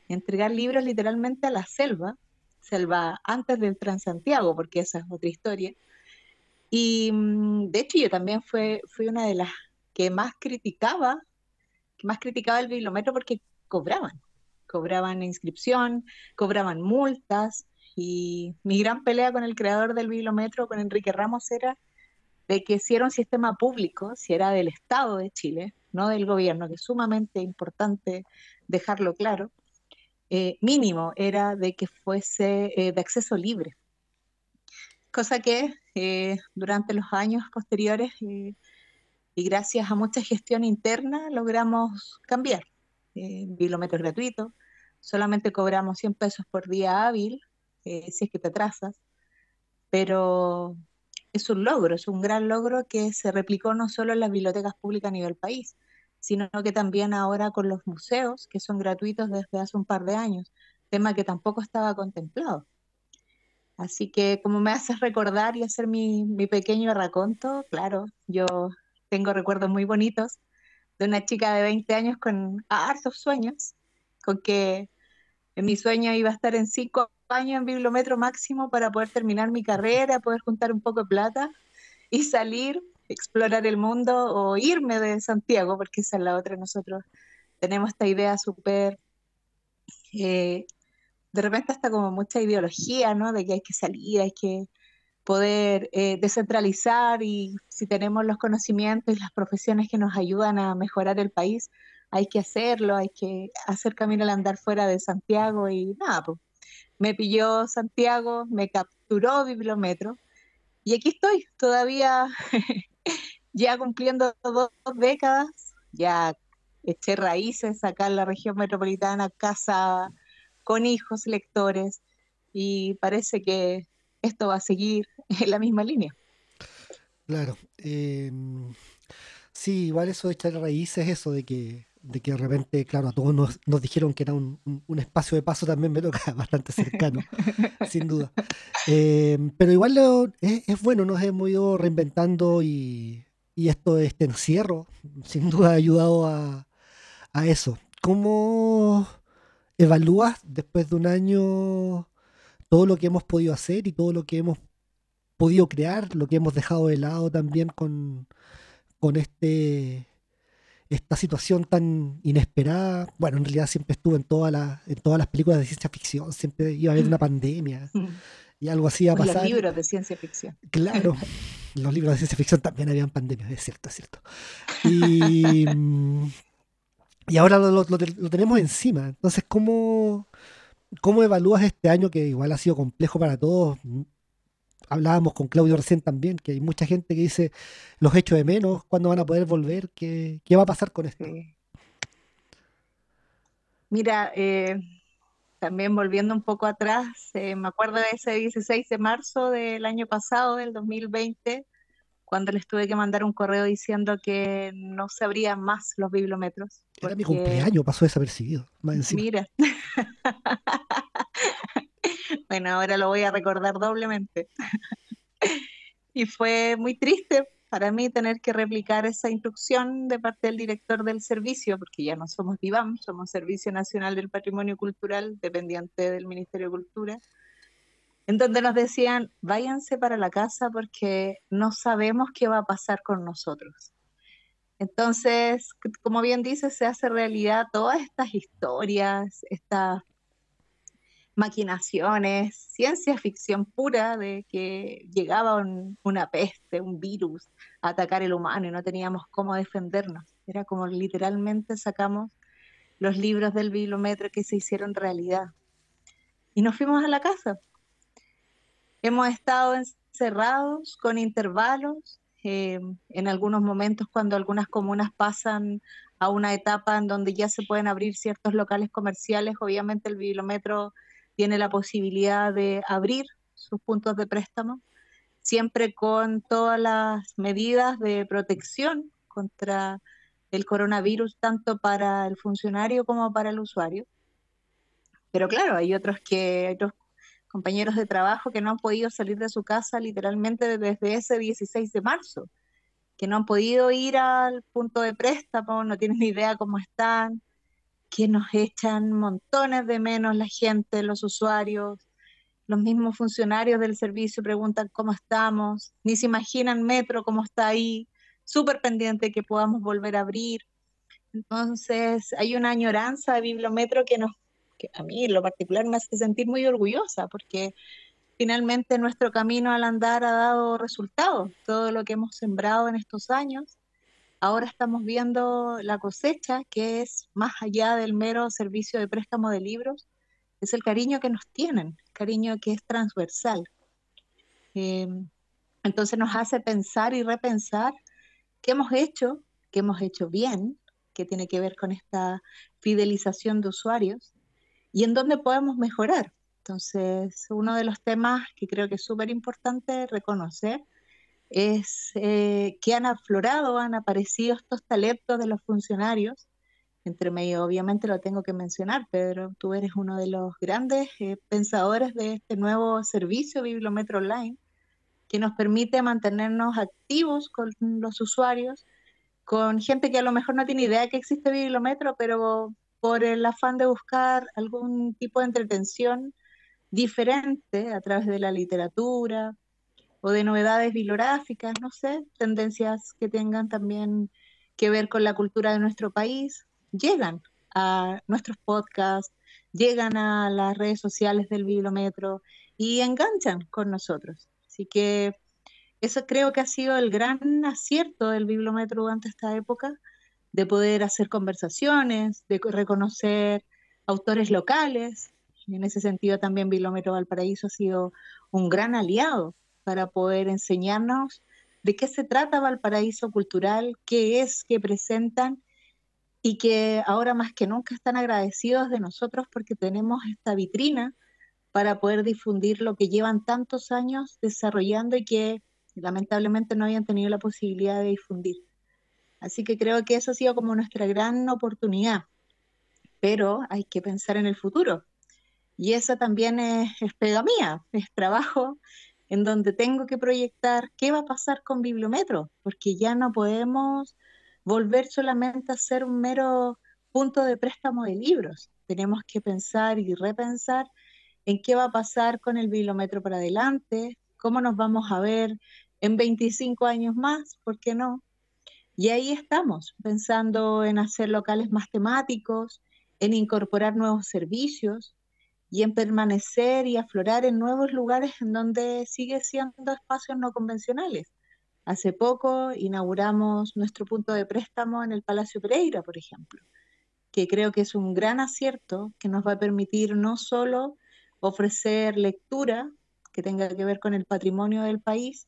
entregar libros literalmente a la selva, selva antes del Transantiago, porque esa es otra historia. Y mm, de hecho yo también fue, fui una de las que más criticaba, que más criticaba el bibliometro porque cobraban cobraban inscripción, cobraban multas y mi gran pelea con el creador del bibliometro, con Enrique Ramos, era de que si era un sistema público, si era del Estado de Chile, no del gobierno, que es sumamente importante dejarlo claro, eh, mínimo era de que fuese eh, de acceso libre. Cosa que eh, durante los años posteriores y gracias a mucha gestión interna logramos cambiar. Eh, bibliometros gratuito, solamente cobramos 100 pesos por día hábil, eh, si es que te atrasas, pero es un logro, es un gran logro que se replicó no solo en las bibliotecas públicas a nivel país, sino que también ahora con los museos, que son gratuitos desde hace un par de años, tema que tampoco estaba contemplado. Así que como me haces recordar y hacer mi, mi pequeño raconto, claro, yo tengo recuerdos muy bonitos de una chica de 20 años con hartos sueños, con que en mi sueño iba a estar en cinco años en bibliometro máximo para poder terminar mi carrera, poder juntar un poco de plata y salir, explorar el mundo o irme de Santiago, porque esa es la otra. Nosotros tenemos esta idea súper, eh, de repente hasta como mucha ideología, ¿no? De que hay que salir, hay que poder eh, descentralizar y si tenemos los conocimientos y las profesiones que nos ayudan a mejorar el país, hay que hacerlo, hay que hacer camino al andar fuera de Santiago y nada, pues me pilló Santiago, me capturó Bibliometro y aquí estoy todavía ya cumpliendo dos, décadas, ya eché raíces acá en la región metropolitana, casa con hijos lectores y parece que esto va a seguir en la misma línea. Claro. Eh, sí, igual eso de echar raíces, eso de que de que de repente, claro, a todos nos, nos dijeron que era un, espacio de paso también me toca bastante cercano, sin duda. Eh, pero igual lo, es, es, bueno, nos hemos ido reinventando y, y, esto, este encierro, sin duda ha ayudado a, a eso. ¿Cómo evalúas después de un año todo lo que hemos podido hacer y todo lo que hemos podido crear, lo que hemos dejado de lado también con, con este esta situación tan inesperada. Bueno, en realidad siempre estuvo en, toda la, en todas las películas de ciencia ficción, siempre iba a haber una pandemia y algo así iba a pasar. Los libros de ciencia ficción. Claro, los libros de ciencia ficción también habían pandemias, es cierto, es cierto. Y, y ahora lo, lo, lo, tenemos encima. Entonces, ¿cómo, ¿cómo evalúas este año que igual ha sido complejo para todos? Hablábamos con Claudio recién también, que hay mucha gente que dice los hechos de menos, cuándo van a poder volver, qué, qué va a pasar con esto. Mira, eh, también volviendo un poco atrás, eh, me acuerdo de ese 16 de marzo del año pasado, del 2020, cuando les tuve que mandar un correo diciendo que no se abrían más los bibliometros. Era mi cumpleaños, pasó desapercibido. Mira. Bueno, ahora lo voy a recordar doblemente. y fue muy triste para mí tener que replicar esa instrucción de parte del director del servicio, porque ya no somos DIVAM, somos Servicio Nacional del Patrimonio Cultural, dependiente del Ministerio de Cultura, en donde nos decían, váyanse para la casa porque no sabemos qué va a pasar con nosotros. Entonces, como bien dice, se hace realidad todas estas historias, estas maquinaciones, ciencia ficción pura de que llegaba una peste, un virus a atacar el humano y no teníamos cómo defendernos. Era como literalmente sacamos los libros del bibliometro que se hicieron realidad. Y nos fuimos a la casa. Hemos estado encerrados con intervalos. Eh, en algunos momentos cuando algunas comunas pasan a una etapa en donde ya se pueden abrir ciertos locales comerciales, obviamente el bibliometro tiene la posibilidad de abrir sus puntos de préstamo, siempre con todas las medidas de protección contra el coronavirus, tanto para el funcionario como para el usuario. Pero claro, hay otros que, otros compañeros de trabajo que no han podido salir de su casa literalmente desde ese 16 de marzo, que no han podido ir al punto de préstamo, no tienen ni idea cómo están, que nos echan montones de menos la gente, los usuarios, los mismos funcionarios del servicio preguntan cómo estamos, ni se imaginan Metro cómo está ahí, súper pendiente que podamos volver a abrir. Entonces, hay una añoranza de Bibliometro que, nos, que a mí en lo particular me hace sentir muy orgullosa, porque finalmente nuestro camino al andar ha dado resultados. Todo lo que hemos sembrado en estos años Ahora estamos viendo la cosecha, que es más allá del mero servicio de préstamo de libros, es el cariño que nos tienen, cariño que es transversal. Em, entonces nos hace pensar y repensar qué hemos hecho, qué hemos hecho bien, que tiene que ver con esta fidelización de usuarios, y en dónde podemos mejorar. Entonces, uno de los temas que creo que es súper importante reconocer es eh, que han aflorado, han aparecido estos talentos de los funcionarios. Entre medio, obviamente lo tengo que mencionar, Pedro, tú eres uno de los grandes eh, pensadores de este nuevo servicio Bibliometro Online, que nos permite mantenernos activos con los usuarios, con gente que a lo mejor no tiene idea que existe Bibliometro, pero por el afán de buscar algún tipo de entretención diferente a través de la literatura, o de novedades bibliográficas, no sé, tendencias que tengan también que ver con la cultura de nuestro país, llegan a nuestros podcasts, llegan a las redes sociales del Bibliometro y enganchan con nosotros. Así que eso creo que ha sido el gran acierto del Bibliometro durante esta época, de poder hacer conversaciones, de reconocer autores locales. En ese sentido también Bibliometro Valparaíso ha sido un gran aliado para poder enseñarnos de qué se trata Valparaíso Cultural, qué es, qué presentan y que ahora más que nunca están agradecidos de nosotros porque tenemos esta vitrina para poder difundir lo que llevan tantos años desarrollando y que lamentablemente no habían tenido la posibilidad de difundir. Así que creo que eso ha sido como nuestra gran oportunidad, pero hay que pensar en el futuro. Y eso también es, es pega mía, es trabajo en donde tengo que proyectar qué va a pasar con Bibliometro, porque ya no podemos volver solamente a ser un mero punto de préstamo de libros. Tenemos que pensar y repensar en qué va a pasar con el Bibliometro para adelante, cómo nos vamos a ver en 25 años más, ¿por qué no? Y ahí estamos, pensando en hacer locales más temáticos, en incorporar nuevos servicios, y en permanecer y aflorar en nuevos lugares en donde sigue siendo espacios no convencionales. Hace poco inauguramos nuestro punto de préstamo en el Palacio Pereira, por ejemplo, que creo que es un gran acierto que nos va a permitir no solo ofrecer lectura que tenga que ver con el patrimonio del país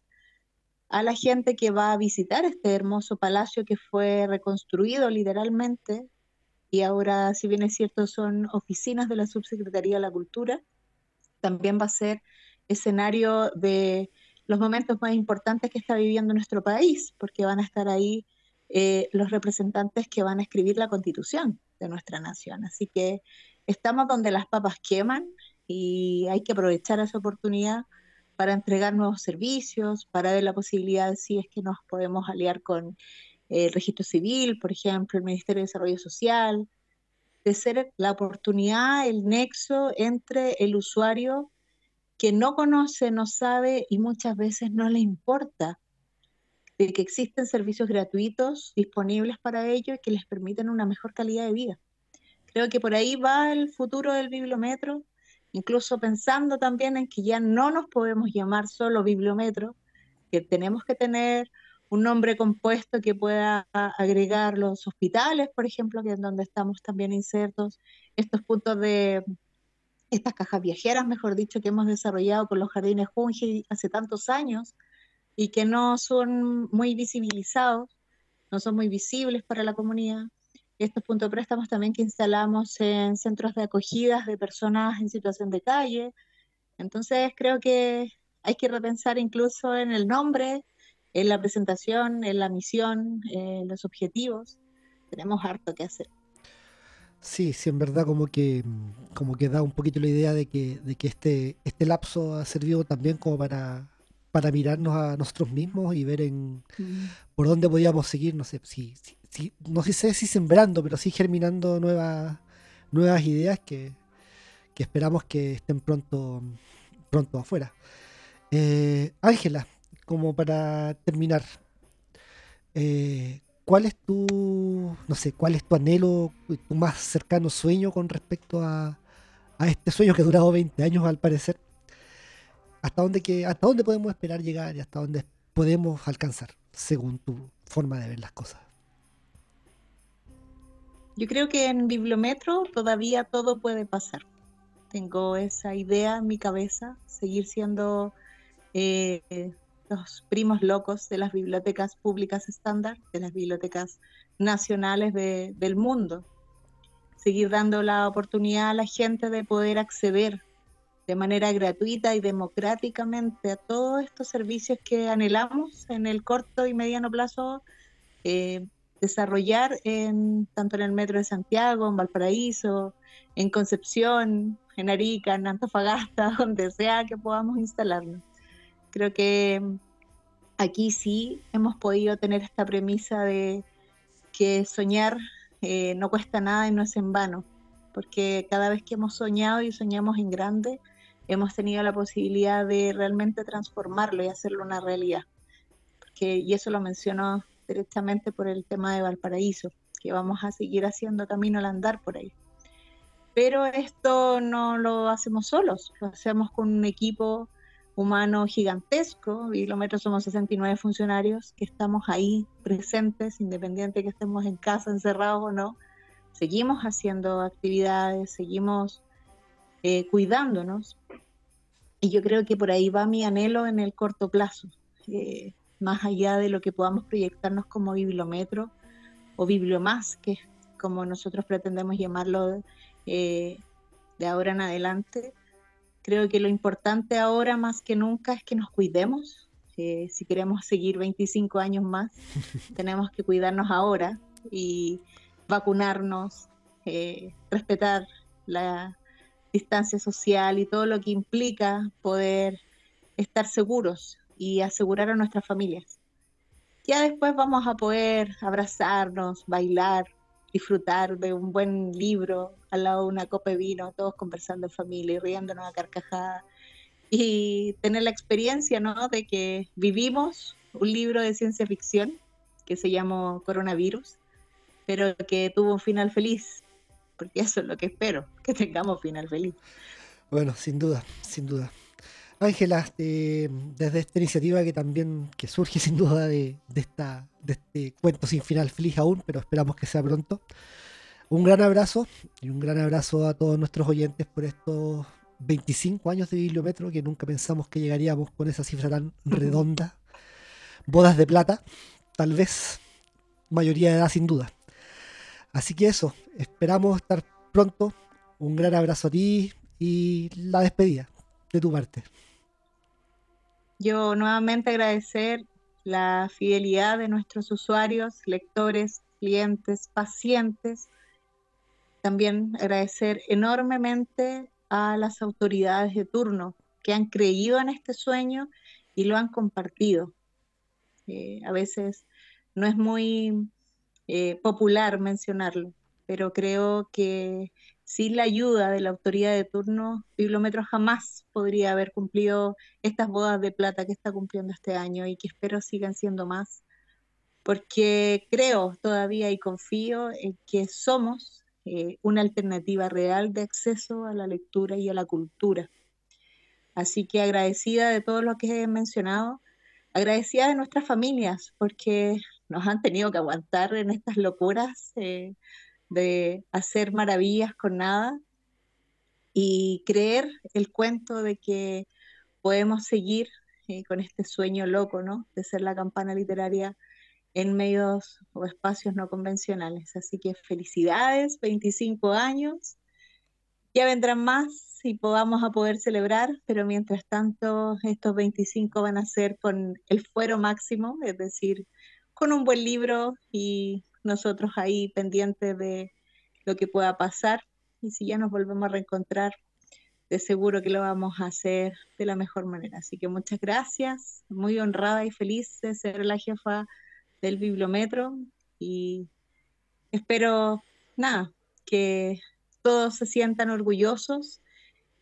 a la gente que va a visitar este hermoso palacio que fue reconstruido literalmente y ahora, si bien es cierto, son oficinas de la Subsecretaría de la Cultura, también va a ser escenario de los momentos más importantes que está viviendo nuestro país, porque van a estar ahí eh, los representantes que van a escribir la constitución de nuestra nación. Así que estamos donde las papas queman y hay que aprovechar esa oportunidad para entregar nuevos servicios, para ver la posibilidad si es que nos podemos aliar con el registro civil, por ejemplo, el Ministerio de Desarrollo Social, de ser la oportunidad, el nexo entre el usuario que no conoce, no sabe y muchas veces no le importa de que existen servicios gratuitos disponibles para ellos y que les permiten una mejor calidad de vida. Creo que por ahí va el futuro del bibliometro, incluso pensando también en que ya no nos podemos llamar solo bibliometro, que tenemos que tener un nombre compuesto que pueda agregar los hospitales, por ejemplo, que es donde estamos también insertos, estos puntos de estas cajas viajeras, mejor dicho, que hemos desarrollado con los jardines Junji hace tantos años y que no son muy visibilizados, no son muy visibles para la comunidad. Estos puntos de préstamos también que instalamos en centros de acogidas de personas en situación de calle. Entonces creo que hay que repensar incluso en el nombre en la presentación, en la misión, en los objetivos. Tenemos harto que hacer. Sí, sí, en verdad como que, como que da un poquito la idea de que, de que este, este lapso ha servido también como para, para mirarnos a nosotros mismos y ver en mm. por dónde podíamos seguir, no sé, si, si, no sé si sembrando, pero sí germinando nuevas, nuevas ideas que, que esperamos que estén pronto, pronto afuera. Eh, Ángela, como para terminar, eh, ¿cuál es tu, no sé, cuál es tu anhelo, tu más cercano sueño con respecto a, este sueño que ha durado 20 años al parecer? ¿Hasta dónde, que, ¿Hasta dónde podemos esperar llegar y hasta dónde podemos alcanzar, según tu forma de ver las cosas? Yo creo que en Bibliometro todavía todo puede pasar. Tengo esa idea en mi cabeza, seguir siendo eh, estos primos locos de las bibliotecas públicas estándar, de las bibliotecas nacionales del mundo. Seguir dando la oportunidad a la gente de poder acceder de manera gratuita y democráticamente a todos estos servicios que anhelamos en el corto y mediano plazo eh, desarrollar en, tanto en el Metro de Santiago, en Valparaíso, en Concepción, en Arica, en Antofagasta, donde sea que podamos instalarnos. Creo que aquí sí hemos podido tener esta premisa de que soñar eh, no cuesta nada y no es en vano, porque cada vez que hemos soñado y soñamos en grande, hemos tenido la posibilidad de realmente transformarlo y hacerlo una realidad. y eso lo menciono directamente por el tema de Valparaíso, que vamos a seguir haciendo camino al andar por ahí. Pero esto no lo hacemos solos, lo hacemos con un equipo humano gigantesco. Bibliometro somos 69 funcionarios que estamos ahí presentes, independiente que estemos en casa, encerrados o no. Seguimos haciendo actividades, seguimos eh, cuidándonos. Y yo creo que por ahí va mi anhelo en el corto plazo, eh, más allá de lo que podamos proyectarnos como bibliometro o bibliomás, que es como nosotros pretendemos llamarlo eh, de ahora en adelante. Creo que lo importante ahora más que nunca es que nos cuidemos. si queremos seguir 25 años más, tenemos que cuidarnos ahora y vacunarnos, respetar la, distancia social y todo lo que implica poder estar seguros y asegurar a nuestras familias. Ya después vamos a poder abrazarnos, bailar, disfrutar de un buen libro al lado de una copa de vino, todos conversando en familia y riéndonos a carcajadas y tener la experiencia ¿no? de que vivimos un libro de ciencia ficción que se llamó Coronavirus, pero que tuvo un final feliz porque eso es lo que espero, que tengamos final feliz. Bueno, sin duda, sin duda. Ángela, eh, desde esta iniciativa que también que surge sin duda de, esta, de este cuento sin final feliz aún, pero esperamos que sea pronto. Un gran abrazo y un gran abrazo a todos nuestros oyentes por estos 25 años de Bibliometro que nunca pensamos que llegaríamos con esa cifra tan redonda. Bodas de plata, tal vez, mayoría de edad sin duda. Así que eso, esperamos estar pronto. Un gran abrazo a ti y la despedida de tu parte. Yo nuevamente agradecer la fidelidad de nuestros usuarios, lectores, clientes, pacientes. También agradecer enormemente a las autoridades de turno que han creído en este sueño y lo han compartido. Eh, a veces no es muy eh, popular mencionarlo, pero creo que sin la ayuda de la autoridad de turno, Bibliometro jamás podría haber cumplido estas bodas de plata que está cumpliendo este año y que espero sigan siendo más, porque creo todavía y confío en que somos eh, una alternativa real de acceso a la lectura y a la cultura. Así que agradecida de todo lo que he mencionado, agradecida de nuestras familias, porque nos han tenido que aguantar en estas locuras eh, de hacer maravillas con nada y creer el cuento de que podemos seguir eh, con este sueño loco, ¿no? De ser la campana literaria en medios o espacios no convencionales. Así que felicidades, 25 años. Ya vendrán más y podamos a poder celebrar, pero mientras tanto estos 25 van a ser con el fuero máximo, es decir, con un buen libro y nosotros ahí pendientes de lo que pueda pasar. Y si ya nos volvemos a reencontrar, de seguro que lo vamos a hacer de la mejor manera. Así que muchas gracias, muy honrada y feliz de ser la jefa del bibliometro y espero, nada, que todos se sientan orgullosos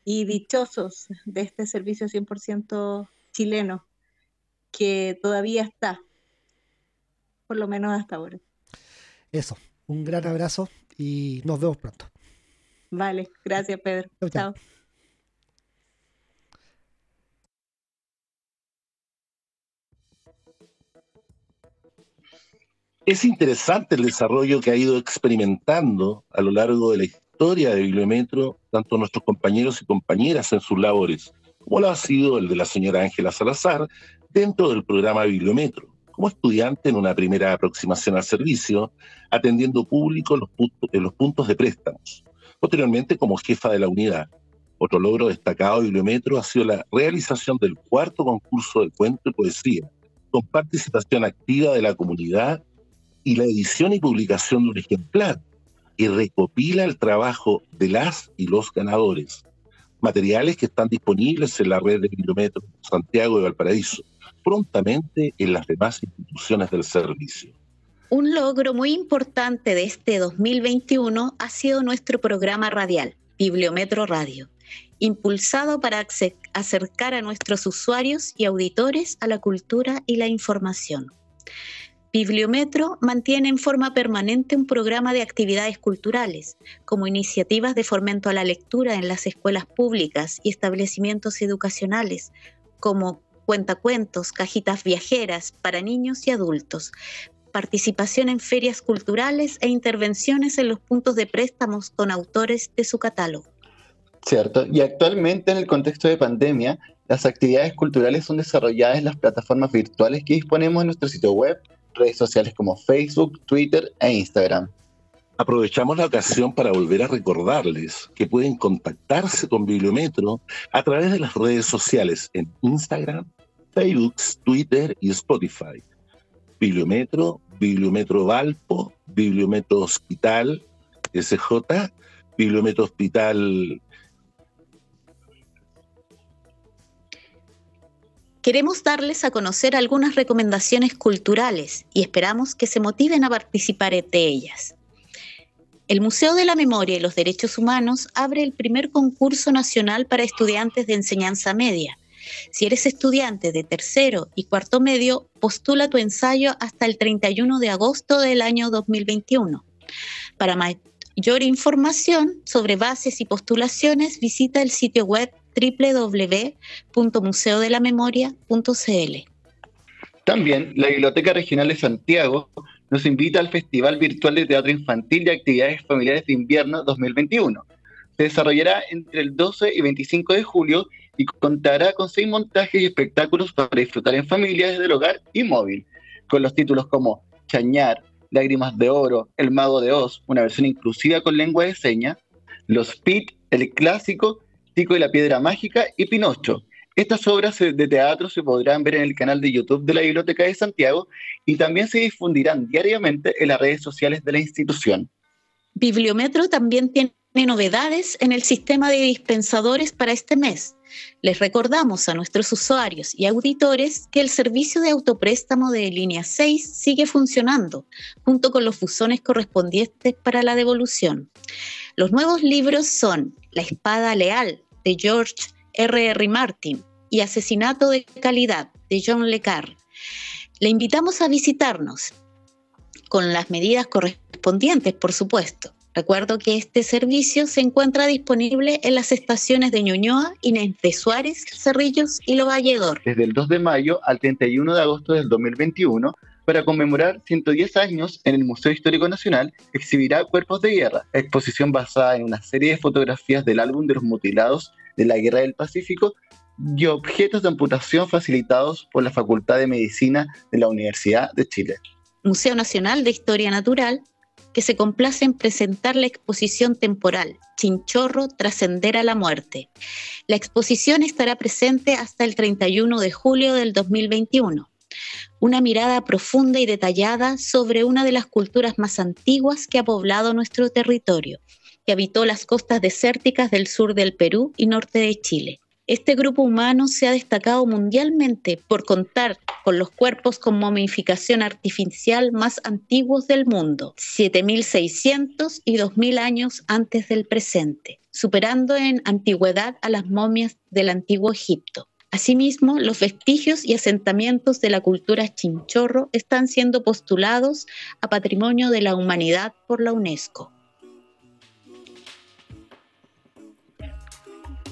y dichosos de este servicio 100% chileno que todavía está por lo menos hasta ahora. Eso, un gran abrazo y nos vemos pronto. Vale, gracias Pedro. chao. Es interesante el desarrollo que ha ido experimentando a lo largo de la historia de Bibliometro, tanto nuestros compañeros y compañeras en sus labores, como lo ha sido el de la señora Ángela Salazar dentro del programa Bibliometro, como estudiante en una primera aproximación al servicio, atendiendo público en los, puntos, de préstamos, posteriormente como jefa de la unidad. Otro logro destacado de Bibliometro ha sido la realización del cuarto concurso de cuento y poesía, con participación activa de la comunidad y la edición y publicación de un ejemplar, y recopila el trabajo de las y los ganadores. Materiales que están disponibles en la red de Bibliometro Santiago de Valparaíso, prontamente en las demás instituciones del servicio. Un logro muy importante de este 2021 ha sido nuestro programa radial, Bibliometro Radio, impulsado para acercar a nuestros usuarios y auditores a la cultura y la información. Bibliometro mantiene en forma permanente un programa de actividades culturales, como iniciativas de fomento a la lectura en las escuelas públicas y establecimientos educacionales, como cuentacuentos, cajitas viajeras para niños y adultos, participación en ferias culturales e intervenciones en los puntos de préstamos con autores de su catálogo. Cierto, y actualmente en el contexto de pandemia, las actividades culturales son desarrolladas en las plataformas virtuales que disponemos en nuestro sitio web, redes sociales como Facebook, Twitter e Instagram. Aprovechamos la ocasión para volver a recordarles que pueden contactarse con Bibliometro a través de las redes sociales en Instagram, Facebook, Twitter y Spotify. Bibliometro, Bibliometro Valpo, Bibliometro Hospital SJ, Bibliometro Hospital Queremos darles a conocer algunas recomendaciones culturales y esperamos que se motiven a participar de ellas. El Museo de la Memoria y los Derechos Humanos abre el primer concurso nacional para estudiantes de enseñanza media. Si eres estudiante de tercero y cuarto medio, postula tu ensayo hasta el 31 de agosto del año 2021. Para mayor información sobre bases y postulaciones, visita el sitio web www.museodelamemoria.cl. También la Biblioteca Regional de Santiago nos invita al Festival Virtual de Teatro Infantil y Actividades Familiares de Invierno 2021. Se desarrollará entre el 12 y 25 de julio y contará con seis montajes y espectáculos para disfrutar en familia desde el hogar y móvil, con los títulos como Chañar, Lágrimas de Oro, El Mago de Oz, una versión inclusiva con lengua de señas, Los Pit, el clásico y la Piedra Mágica y Pinocho. Estas obras de teatro se podrán ver en el canal de YouTube de la Biblioteca de Santiago y también se difundirán diariamente en las redes sociales de la institución. Bibliometro también tiene novedades en el sistema de dispensadores para este mes. Les recordamos a nuestros usuarios y auditores que el servicio de autopréstamo de línea 6 sigue funcionando, junto con los buzones correspondientes para la devolución. Los nuevos libros son La Espada Leal, de George R. R. Martin y Asesinato de Calidad de John Le Carre. Le invitamos a visitarnos con las medidas correspondientes, por supuesto. Recuerdo que este servicio se encuentra disponible en las estaciones de Ñuñoa, Inés de Suárez, Cerrillos y Lo Valledor. Desde el 2 de mayo al 31 de agosto del 2021 para conmemorar 110 años en el Museo Histórico Nacional, exhibirá Cuerpos de Guerra, exposición basada en una serie de fotografías del álbum de los mutilados de la Guerra del Pacífico y objetos de amputación facilitados por la Facultad de Medicina de la Universidad de Chile. Museo Nacional de Historia Natural, que se complace en presentar la exposición temporal Chinchorro Trascender a la Muerte. La exposición estará presente hasta el 31 de julio del 2021 una mirada profunda y detallada sobre una de las culturas más antiguas que ha poblado nuestro territorio, que habitó las costas desérticas del sur del Perú y norte de Chile. Este grupo humano se ha destacado mundialmente por contar con los cuerpos con momificación artificial más antiguos del mundo, 7.600 y 2.000 años antes del presente, superando en antigüedad a las momias del antiguo Egipto. Asimismo, los vestigios y asentamientos de la cultura chinchorro están siendo postulados a Patrimonio de la Humanidad por la UNESCO.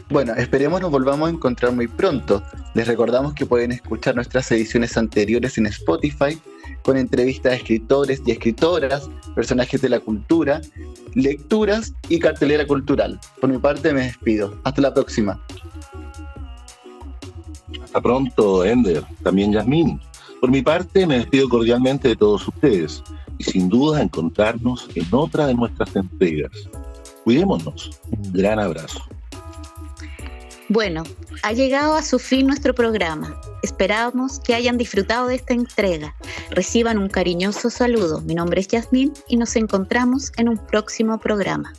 Bueno, esperemos nos volvamos a encontrar muy pronto. Les recordamos que pueden escuchar nuestras ediciones anteriores en Spotify con entrevistas a escritores y escritoras, personajes de la cultura, lecturas y cartelera cultural. Por mi parte me despido. Hasta la próxima. Hasta pronto, Ender, también Yasmín. Por mi parte, me despido cordialmente de todos ustedes y sin duda encontrarnos en otra de nuestras entregas. Cuidémonos. Un gran abrazo. Bueno, ha llegado a su fin nuestro programa. Esperamos que hayan disfrutado de esta entrega. Reciban un cariñoso saludo. Mi nombre es Yasmín y nos encontramos en un próximo programa.